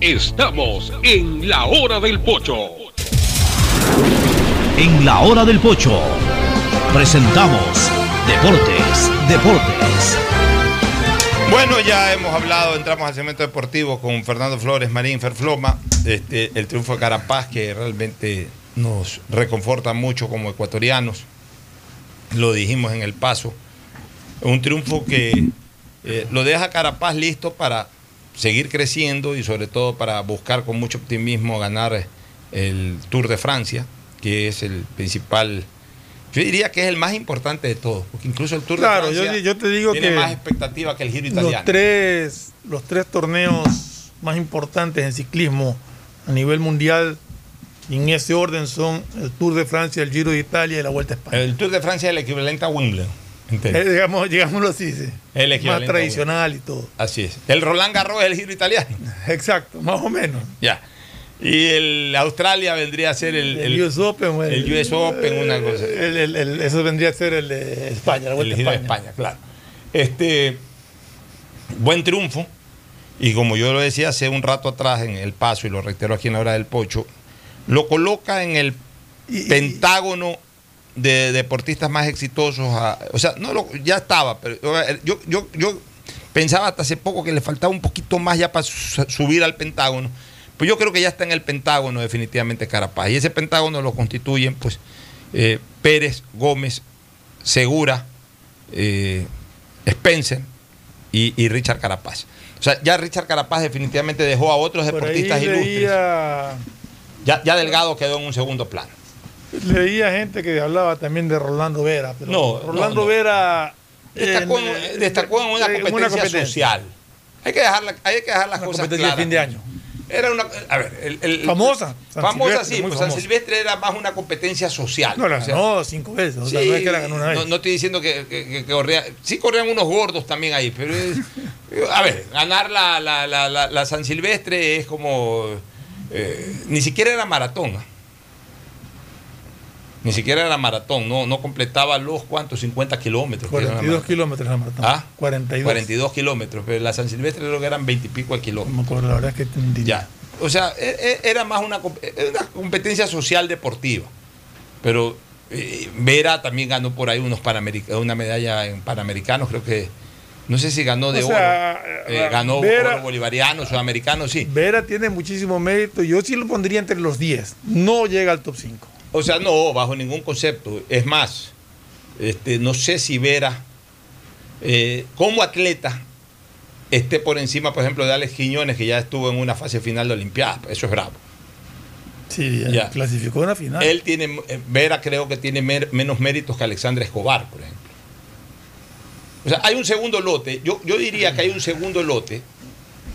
Estamos en la hora del pocho. En la hora del pocho presentamos Deportes, Deportes. Bueno, ya hemos hablado, entramos al segmento deportivo con Fernando Flores, Marín Ferfloma, este, el triunfo de Carapaz que realmente nos reconforta mucho como ecuatorianos, lo dijimos en el paso, un triunfo que eh, lo deja Carapaz listo para seguir creciendo y sobre todo para buscar con mucho optimismo ganar el Tour de Francia, que es el principal, yo diría que es el más importante de todos, porque incluso el Tour de Francia yo, te digo tiene que más expectativa que el Giro italiano. Los tres, los tres torneos más importantes en ciclismo a nivel mundial, en ese orden son el Tour de Francia, el Giro de Italia y la Vuelta a España. El Tour de Francia es el equivalente a Wimbledon. Eh, digamos, digámoslo así, sí. El más tradicional y todo. Así es. El Roland Garros es el Giro italiano. Exacto, más o menos. Ya. Y el Australia vendría a ser el, El US Open, el US Open, una cosa. El- el- el- eso vendría a ser el de España, la El Vuelta a Giro de España. España, claro. Este, buen triunfo. Y como yo lo decía hace un rato atrás en el paso, y lo reitero aquí en la hora del pocho, lo coloca en el pentágono de deportistas más exitosos. a- o sea, no lo, ya estaba, pero yo, yo, yo pensaba hasta hace poco que le faltaba un poquito más ya para su- subir al pentágono. Pues yo creo que ya está en el pentágono definitivamente Carapaz. Y ese pentágono lo constituyen pues eh, Pérez, Gómez, Segura, eh, Spencer y, y Richard Carapaz. O sea, ya Richard Carapaz definitivamente dejó a otros Por deportistas ilustres. leía Ya, ya Delgado quedó en un segundo plano. Leía gente que hablaba también de Rolando Vera, pero No, Rolando no, no. Vera Destacó, en, eh, destacó en una eh, competencia, social. Hay que dejar, la- hay que dejar las Una cosas competencia de claras. fin de año. Era una, a ver, el, el- Famosa, San famosa Silvestre, sí, pues San. Silvestre era más una competencia social. No, la O sea, ganó cinco veces. O sea, sí, no es que la ganó una vez. no, no estoy diciendo que, que- que- que corría, sí corrían unos gordos también ahí, pero es- a ver, ganar la, la- la- la- la San Silvestre es como, eh, ni siquiera era maratón. Ni siquiera era maratón, no, no completaba los cuantos, 50 kilómetros. que era la 42 maratón. kilómetros la maratón. ¿Ah? 42. 42 kilómetros, pero la San Silvestre creo que eran 20 y pico de kilómetros. No me acuerdo, la verdad es que Ya. O sea, e- e- era más una, era una competencia social deportiva. Pero eh, Vera también ganó por ahí unos una medalla en Panamericanos, creo que. No sé si ganó de O sea, oro. Eh, ganó Vera- oro bolivariano, sudamericano, sí. Vera tiene muchísimo mérito. Yo sí lo pondría entre los 10. No llega al top 5. O sea, no, bajo ningún concepto. Es más, este, no sé si Vera, eh, como atleta, esté por encima, por ejemplo, de Alex Quiñones, que ya estuvo en una fase final de Olimpiadas. Eso es bravo. Sí, ya Ya. clasificó en la final. Él tiene, eh, Vera creo que tiene mer- menos méritos que Alexandre Escobar, por ejemplo. O sea, hay un segundo lote, yo, yo diría que hay un segundo lote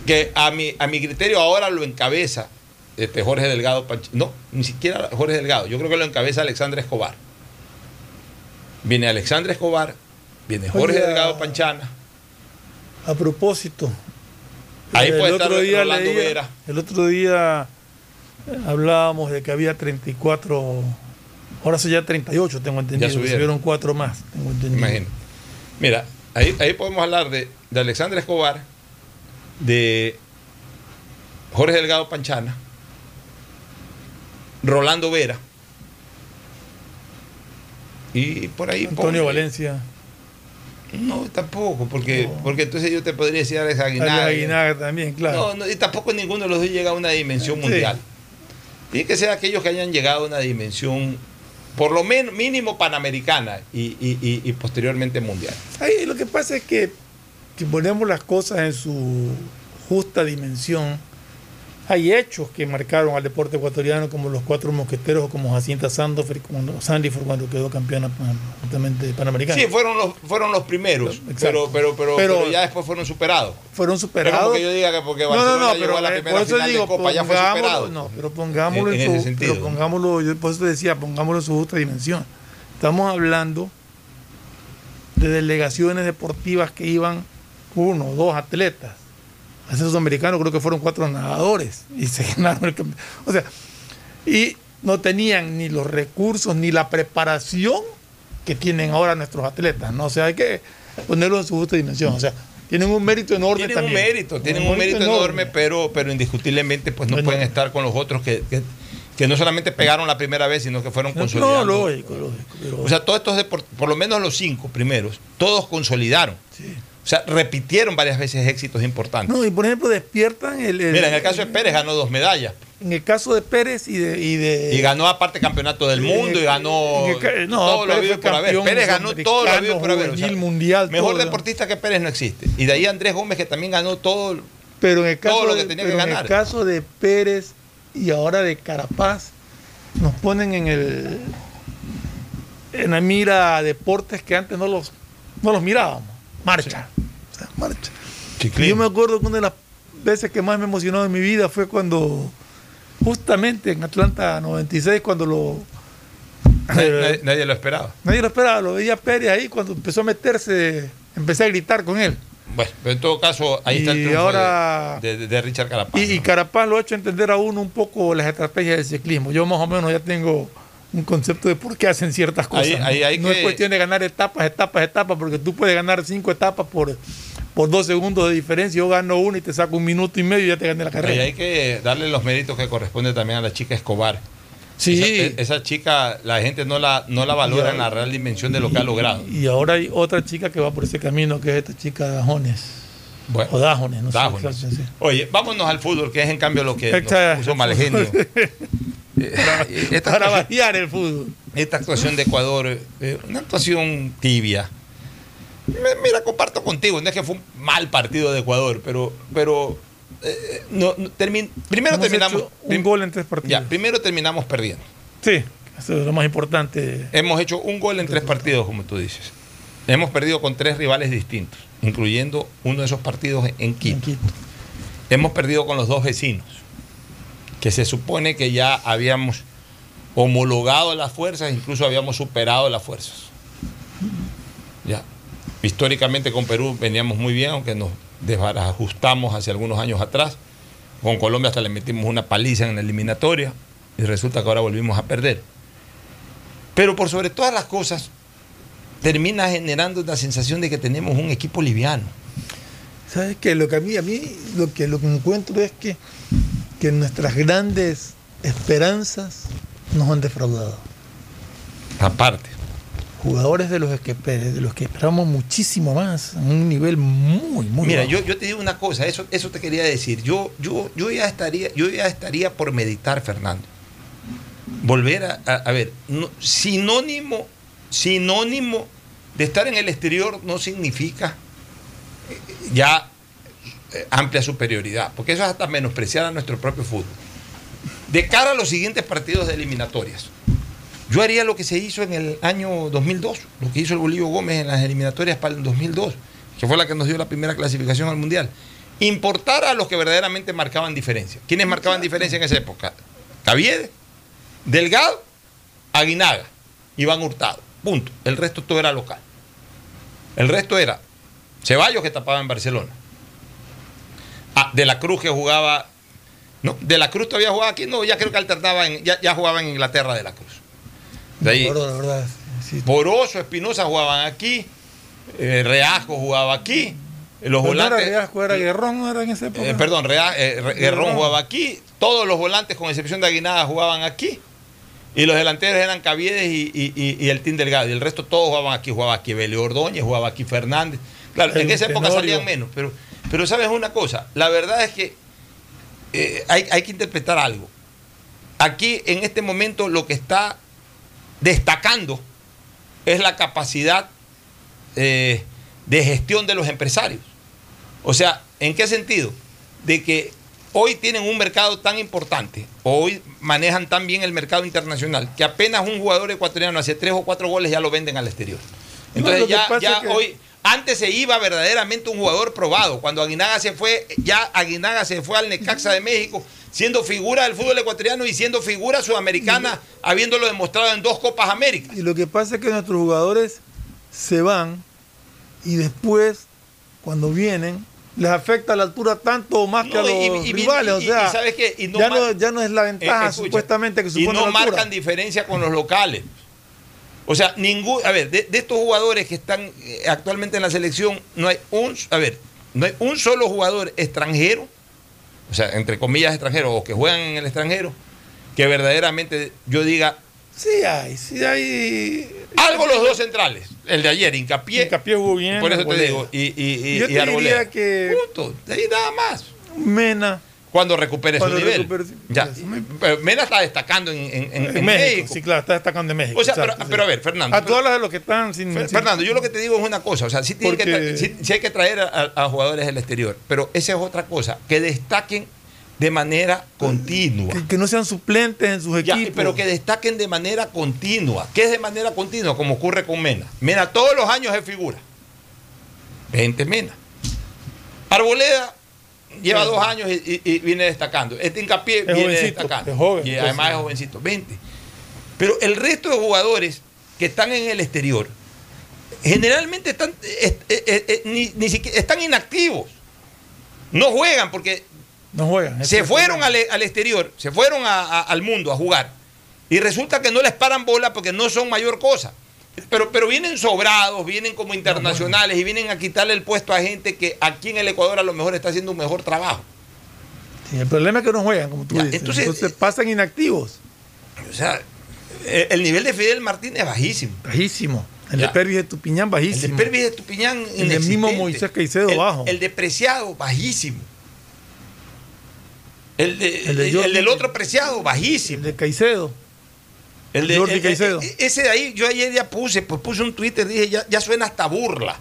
que a mi, a mi criterio ahora lo encabeza este, Jorge Delgado Panch- No, ni siquiera Jorge Delgado, yo creo que lo encabeza Alexandre Escobar. Viene Alexandre Escobar, viene Jorge. Delgado Panchana, A propósito. Ahí el puede estar otro día Rolando leía- Vera. El otro día hablábamos de que había 34. Ahora son ya 38, tengo entendido. subieron. subieron cuatro más, tengo entendido. Imagino. Mira, ahí, ahí podemos hablar de, de Alexandre Escobar, de Jorge Delgado Panchana, Rolando Vera. Y por ahí. Antonio Valencia. No, tampoco, porque, porque entonces yo te podría decir Alex Aguinaga. Alex Aguinaga también, claro. No, no, y tampoco ninguno de los dos llega a una dimensión Sí. mundial. Tiene que ser aquellos que hayan llegado a una dimensión, por lo menos mínimo panamericana y, y- y- y posteriormente mundial. Ahí lo que pasa es que si ponemos las cosas en su justa dimensión, hay hechos que marcaron al deporte ecuatoriano como los cuatro mosqueteros o como Jacinta Sandofer, como Sandifer cuando quedó campeona justamente panamericana. Sí, fueron los, fueron los primeros, pero, pero, pero, Pero- pero ya después fueron superados. Fueron superados. que yo diga que porque Barcelona no, no, llegó pero a la eh, primera por eso final digo, de Copa, ya fue superado. No, pero pongámoslo En- en, en ese su, sentido, pongámoslo, yo por eso decía, pongámoslo en su justa dimensión. Estamos hablando de delegaciones deportivas que iban uno o dos atletas. A esos americanos creo que fueron cuatro nadadores y se <laughs> ganaron el campeonato. O sea, y no tenían ni los recursos ni la preparación que tienen ahora nuestros atletas. ¿no? O sea, hay que ponerlo en su justa dimensión. O sea, tienen un mérito enorme Tienen también. un mérito, tienen un mérito enorme, pero, pero indiscutiblemente pues no pueden estar con los otros que, que, que no solamente pegaron la primera vez, sino que fueron No, consolidando. lógico, lógico. pero- O sea, todos estos deportes, por lo menos los cinco primeros, todos consolidaron. O sea, repitieron varias veces éxitos importantes. No, y por ejemplo, despiertan el. el- Mira, en el caso de Pérez ganó dos medallas. En el caso de Pérez y de. Y, de, Y ganó aparte campeonato del mundo y ganó en el no, todo lo Pérez habido fue por haber. Pérez ganó todo lo habido por haber. o sea, mundial, mejor todo. deportista que Pérez no existe. Y de ahí Andrés Gómez que también ganó todo. Pero en el caso, todo lo que tenía pero que en ganar. el caso de Pérez y ahora de Carapaz, nos ponen en el. En la mira deportes que antes no los, no los mirábamos. Marcha. O marcha. Y yo me acuerdo que una de las veces que más me emocionó en mi vida fue cuando, justamente en Atlanta 96, cuando lo. Nadie, nadie- nadie lo esperaba. Nadie lo esperaba, lo veía Pérez ahí cuando empezó a meterse, empecé a gritar con él. Bueno, pero en todo caso, ahí está el triunfo ahora- de, de- de Richard Carapaz. Y, y Carapaz lo ha hecho entender a uno un poco las estrategias del ciclismo. Yo más o menos ya tengo un concepto de por qué hacen ciertas cosas. Ahí- ¿no? ahí hay No que- es cuestión de ganar etapas, etapas, etapas, porque tú puedes ganar cinco etapas por, por dos segundos de diferencia. Yo gano una y te saco un minuto y medio y ya te gané la carrera. Ahí hay que darle los méritos que corresponde también a la chica Escobar. Sí. Esa, esa chica, la gente no la, no la valora en la real dimensión de lo que ha logrado. Y ahora hay otra chica que va por ese camino, que es esta chica Dajones. Bueno, o Dajones, no Dajones. sé. Oye, vámonos al fútbol, que es en cambio lo que nos puso mal genio. <laughs> Esta Para actuación- variar el fútbol. esta actuación de Ecuador, eh, una actuación tibia. Mira, comparto contigo, no es que fue un mal partido de Ecuador, pero, pero eh, no, no, termin- primero Hemos terminamos un gol en tres partidos. ya, primero terminamos perdiendo. Sí, Eso es lo más importante. Hemos hecho un gol en tres partidos, como tú dices. Hemos perdido con tres rivales distintos, incluyendo uno de esos partidos en Quito. Hemos perdido con los dos vecinos, que se supone que ya habíamos homologado las fuerzas, incluso habíamos superado las fuerzas. Ya. Históricamente con Perú veníamos muy bien, aunque nos desbarajustamos hace algunos años atrás. Con Colombia hasta le metimos una paliza en la eliminatoria y resulta que ahora volvimos a perder. Pero por sobre todas las cosas, termina generando la sensación de que tenemos un equipo liviano. ¿Sabes qué? Lo que a mí, a mí lo que, lo que encuentro es que, que nuestras grandes esperanzas nos han defraudado. Aparte. Jugadores de los que, de los que esperamos muchísimo más, a un nivel muy, muy Mira, bajo. yo, yo te digo una cosa, eso, eso te quería decir. Yo, yo, yo, ya estaría, yo ya estaría por meditar, Fernando. Volver a, a, a ver, no, sinónimo, sinónimo de estar en el exterior no significa eh, ya eh, amplia superioridad, porque eso es hasta menospreciar a nuestro propio fútbol. De cara a los siguientes partidos de eliminatorias, yo haría lo que se hizo en el año 2002, lo que hizo el Bolívar Gómez en las eliminatorias para el 2002, que fue la que nos dio la primera clasificación al Mundial. Importar a los que verdaderamente marcaban diferencia. ¿Quiénes marcaban diferencia en esa época? Caviedes, Delgado, Aguinaga, Iván Hurtado. Punto. El resto todo era local. El resto era Ceballos que tapaba en Barcelona. Ah, de la Cruz que jugaba. No, de la Cruz todavía jugaba aquí. No, ya creo que alternaba ya, ya jugaba en Inglaterra de la Cruz. De ahí, Perdón, la verdad, sí. Poroso, Espinosa jugaban aquí. eh, Reasco jugaba aquí. Los Pero no era volantes. Reasco, era Guerrón, ¿no era en esa época? Eh, perdón, Rea- eh, Guerrón jugaba aquí. Todos los volantes, con excepción de Aguinaga, jugaban aquí. Y los delanteros eran Caviedes y, y- y- y el Team Delgado. Y el resto todos jugaban aquí. Jugaba aquí Belio Ordóñez, jugaba aquí Fernández. Claro, en esa época Tenorio. salían menos. Pero, pero sabes una cosa, la verdad es que eh, hay, hay que interpretar algo. Aquí, en este momento, lo que está destacando es la capacidad eh, de gestión de los empresarios. O sea, ¿en qué sentido? De que hoy tienen un mercado tan importante, hoy manejan tan bien el mercado internacional, que apenas un jugador ecuatoriano hace tres o cuatro goles ya lo venden al exterior. Entonces ya, que- hoy, antes se iba verdaderamente un jugador probado. Cuando Aguinaga se fue, ya Aguinaga se fue al Necaxa de México, siendo figura del fútbol ecuatoriano y siendo figura sudamericana, habiéndolo demostrado en dos Copas América. Y lo que pasa es que nuestros jugadores se van y después, cuando vienen, les afecta la altura tanto o más que a No, los y- y- rivales. y- o sea, y ¿sabes qué? Y no ya, no, ya no es la ventaja Eh, escucha, supuestamente que y supone no la altura. marcan diferencia con los locales. O sea, ningún, a ver, de, de estos jugadores que están eh, actualmente en la selección, no hay un, a ver, no hay un solo jugador extranjero, o sea, entre comillas extranjero, o que juegan en el extranjero, que verdaderamente yo diga, Sí hay, sí hay. algo los dos centrales, el de ayer, hincapié, Hincapié jugó bien. por eso te digo, y, y, y, Yo y te diría que Punto, de ahí nada más. Mena. Cuando recupere Cuando su nivel. recupere- Ya. Mena está destacando en, en- en- México, México. sí, claro, está destacando en México. O sea, pero, exacto, sí. pero a ver, Fernando. Ah, tú hablas de los que están sin. Fer- sin- Fernando, yo lo que te digo es una cosa, o sea, sí, que Porque- sí- sí hay que traer a, a jugadores del exterior, pero esa es otra cosa, que destaquen de manera continua. que, que no sean suplentes en sus Ya, equipos. pero que destaquen de manera continua. ¿Qué es de manera continua? Como ocurre con Mena. Mena todos los años es figura. 20 Mena. Arboleda lleva dos años y, y- y viene destacando. Este hincapié Es viene jovencito, destacando. es joven, y además es jovencito, 20. Pero el resto de jugadores que están en el exterior generalmente están, eh, eh, eh, ni, ni siquiera, están inactivos. No juegan porque No juegan. se fueron al, al exterior, se fueron a- a- al mundo a jugar. Y resulta que no les paran bola porque no son mayor cosa. Pero, pero vienen sobrados, vienen como internacionales y vienen a quitarle el puesto a gente que aquí en el Ecuador a lo mejor está haciendo un mejor trabajo. Sí, el problema es que no juegan, como tú Ya, dices. entonces- Entonces, pasan inactivos. O sea, el, el nivel de Fidel Martínez es bajísimo. Bajísimo. El Ya. de Pervis de Tupiñán, El bajísimo. de Pervis de Tupiñán, El del mismo Moisés Caicedo, El- bajo. El de Preciado, bajísimo. El, de- El de el- el del otro Preciado, bajísimo. El de Caicedo. El de, Jordi el- Caicedo. el- ese de ahí, yo ayer ya puse, pues puse un Twitter, dije, ya, ya suena hasta burla.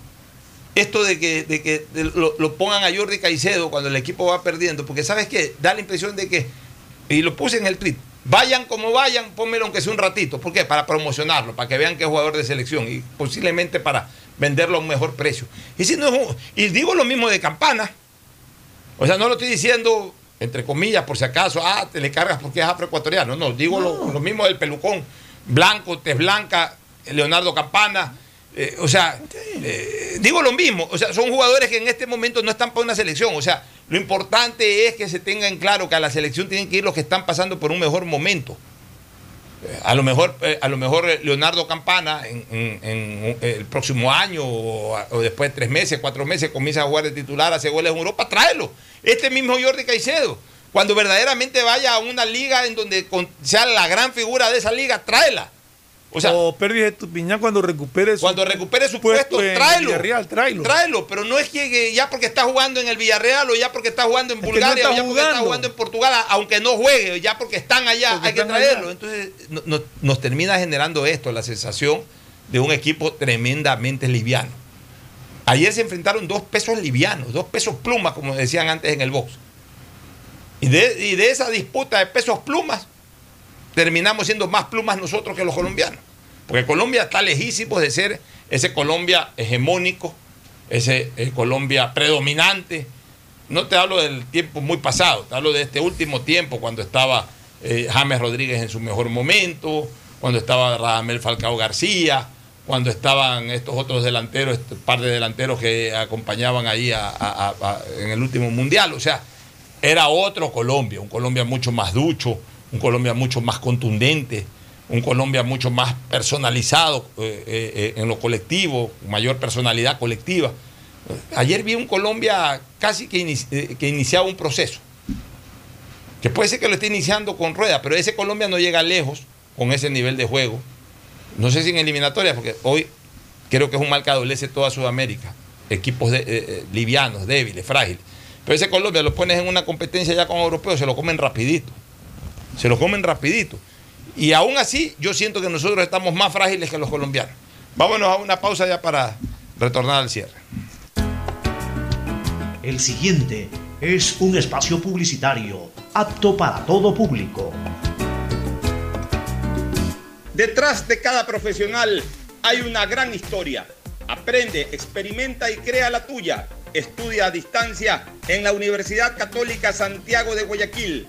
Esto de que, de que de- lo, lo pongan a Jordi Caicedo cuando el equipo va perdiendo, porque sabes qué, da la impresión de que, y lo puse en el tweet, Vayan como vayan, pónmelo aunque sea un ratito. ¿Por qué? Para promocionarlo, para que vean que es jugador de selección y posiblemente para venderlo a un mejor precio. Y, si no y digo lo mismo de Campana. O sea, no lo estoy diciendo, entre comillas, por si acaso, ah, te le cargas porque es afroecuatoriano. No, digo Lo, mismo del pelucón. Blanco, tez blanca, Leonardo Campana. Eh, o sea, eh, digo lo mismo. O sea, son jugadores que en este momento no están para una selección. O sea, lo importante es que se tenga en claro que a la selección tienen que ir los que están pasando por un mejor momento. A lo mejor, eh, a lo mejor eh, Leonardo Campana en, el próximo año o, después de tres meses, cuatro meses, comienza a jugar de titular, hace goles en Europa, tráelo. Este mismo Jordi Caicedo, cuando verdaderamente vaya a una liga en donde sea la gran figura de esa liga, tráela. O sea, o Pérez Estupiñán cuando recupere su cuando recupere su puesto, tráelo, Villarreal, tráelo. Tráelo, pero no es que ya porque está jugando en el Villarreal o ya porque está jugando en Bulgaria o ya porque está jugando en Portugal, aunque no juegue, ya porque están allá, hay que traerlo. Entonces nos termina generando esto, la sensación de un equipo tremendamente liviano. Ayer se enfrentaron dos pesos livianos, dos pesos plumas, como decían antes en el box. Y de, y de esa disputa de pesos plumas, terminamos siendo más plumas nosotros que los colombianos. Porque Colombia está lejísimo de ser ese Colombia hegemónico, ese eh, Colombia predominante. No te hablo del tiempo muy pasado, te hablo de este último tiempo, cuando estaba eh, James Rodríguez en su mejor momento, cuando estaba Radamel Falcao García, cuando estaban estos otros delanteros, este par de delanteros que acompañaban ahí en el último mundial. O sea, era otro Colombia, un Colombia mucho más ducho, un Colombia mucho más contundente, un Colombia mucho más personalizado eh, eh, eh, en lo colectivo, mayor personalidad colectiva. Ayer vi un Colombia casi que, que iniciaba un proceso, que puede ser que lo esté iniciando con rueda, pero ese Colombia no llega lejos con ese nivel de juego. No sé si en eliminatoria, porque hoy creo que es un mal que adolece toda Sudamérica, equipos livianos, débiles, frágiles. Pero ese Colombia lo pones en una competencia ya con europeos, se lo comen rapidito se lo comen rapidito. Y aún así, yo siento que nosotros estamos más frágiles que los colombianos. Vámonos a una pausa ya para retornar al cierre. El siguiente es un espacio publicitario apto para todo público. Detrás de cada profesional hay una gran historia. Aprende, experimenta y crea la tuya. Estudia a distancia en la Universidad Católica Santiago de Guayaquil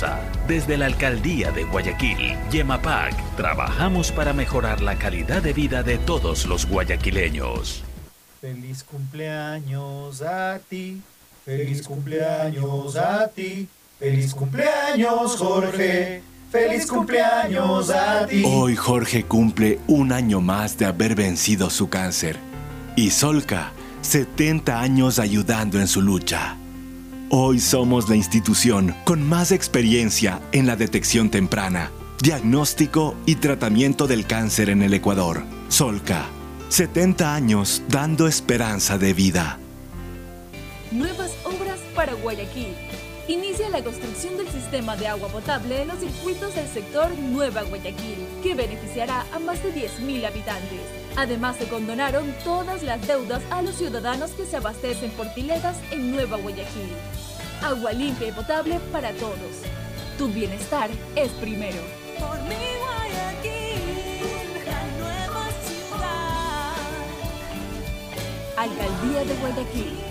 desde la Alcaldía de Guayaquil, Yemapac, trabajamos para mejorar la calidad de vida de todos los guayaquileños. Feliz cumpleaños a ti, feliz cumpleaños a ti, feliz cumpleaños Jorge. ¡Feliz cumpleaños a ti! Hoy Jorge cumple un año más de haber vencido su cáncer. Y Solca, 70 años ayudando en su lucha. Hoy somos la institución con más experiencia en la detección temprana, diagnóstico y tratamiento del cáncer en el Ecuador. Solca, 70 años dando esperanza de vida. Nuevas obras para Guayaquil. Inicia la construcción del sistema de agua potable en los circuitos del sector Nueva Guayaquil, que beneficiará a más de 10.000 habitantes. Además, se condonaron todas las deudas a los ciudadanos que se abastecen por piletas en Nueva Guayaquil. Agua limpia y potable para todos. Tu bienestar es primero. Por mi Guayaquil, la nueva ciudad. Alcaldía de Guayaquil.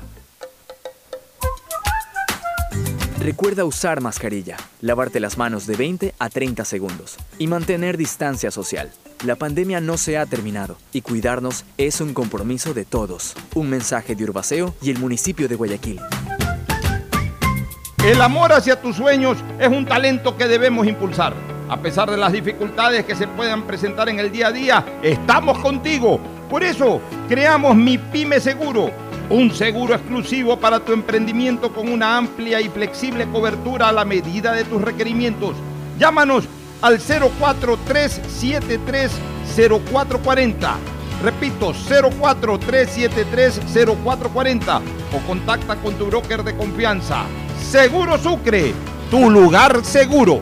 Recuerda usar mascarilla, lavarte las manos de 20 a 30 segundos y mantener distancia social. La pandemia no se ha terminado y cuidarnos es un compromiso de todos. Un mensaje de Urbaceo y el municipio de Guayaquil. El amor hacia tus sueños es un talento que debemos impulsar. A pesar de las dificultades que se puedan presentar en el día a día, estamos contigo. Por eso, creamos Mi Pyme Seguro, un seguro exclusivo para tu emprendimiento con una amplia y flexible cobertura a la medida de tus requerimientos. Llámanos al 043730440. Repito, 043730440 o contacta con tu broker de confianza. Seguro Sucre, tu lugar seguro.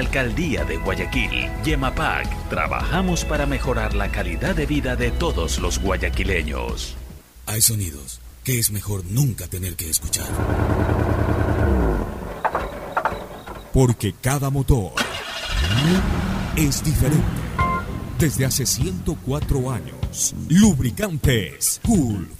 Alcaldía de Guayaquil, Yemapac, trabajamos para mejorar la calidad de vida de todos los guayaquileños. Hay sonidos que es mejor nunca tener que escuchar. Porque cada motor es diferente. Desde hace 104 años, Lubricantes Cool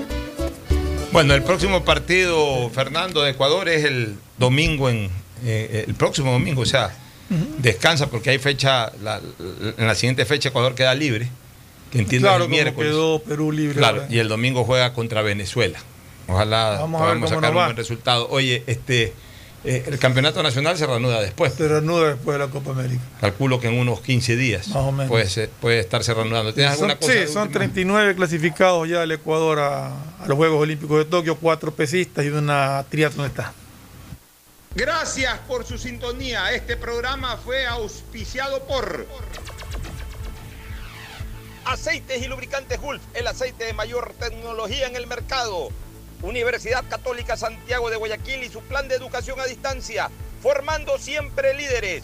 Bueno, el próximo partido, Fernando, de Ecuador es el domingo, en eh, el próximo domingo, o sea, descansa porque hay fecha, la- en la siguiente fecha Ecuador queda libre, que entiendo Claro, el miércoles. quedó Perú libre. Claro, y el domingo juega contra Venezuela. Ojalá Vamos a podamos cómo sacar un buen resultado. Oye, este eh, el campeonato nacional se reanuda después. Se reanuda después de la Copa América. Calculo que en unos 15 días Más o menos. puede, ser- puede estarse reanudando. ¿Tienes Son, alguna cosa? sí, son última? 39 39 clasificados ya el Ecuador a, a los Juegos Olímpicos de Tokio, cuatro pesistas y una triatlonista. Gracias por su sintonía. Este programa fue auspiciado por Aceites y Lubricantes Gulf, el aceite de mayor tecnología en el mercado. Universidad Católica Santiago de Guayaquil y su plan de educación a distancia, formando siempre líderes.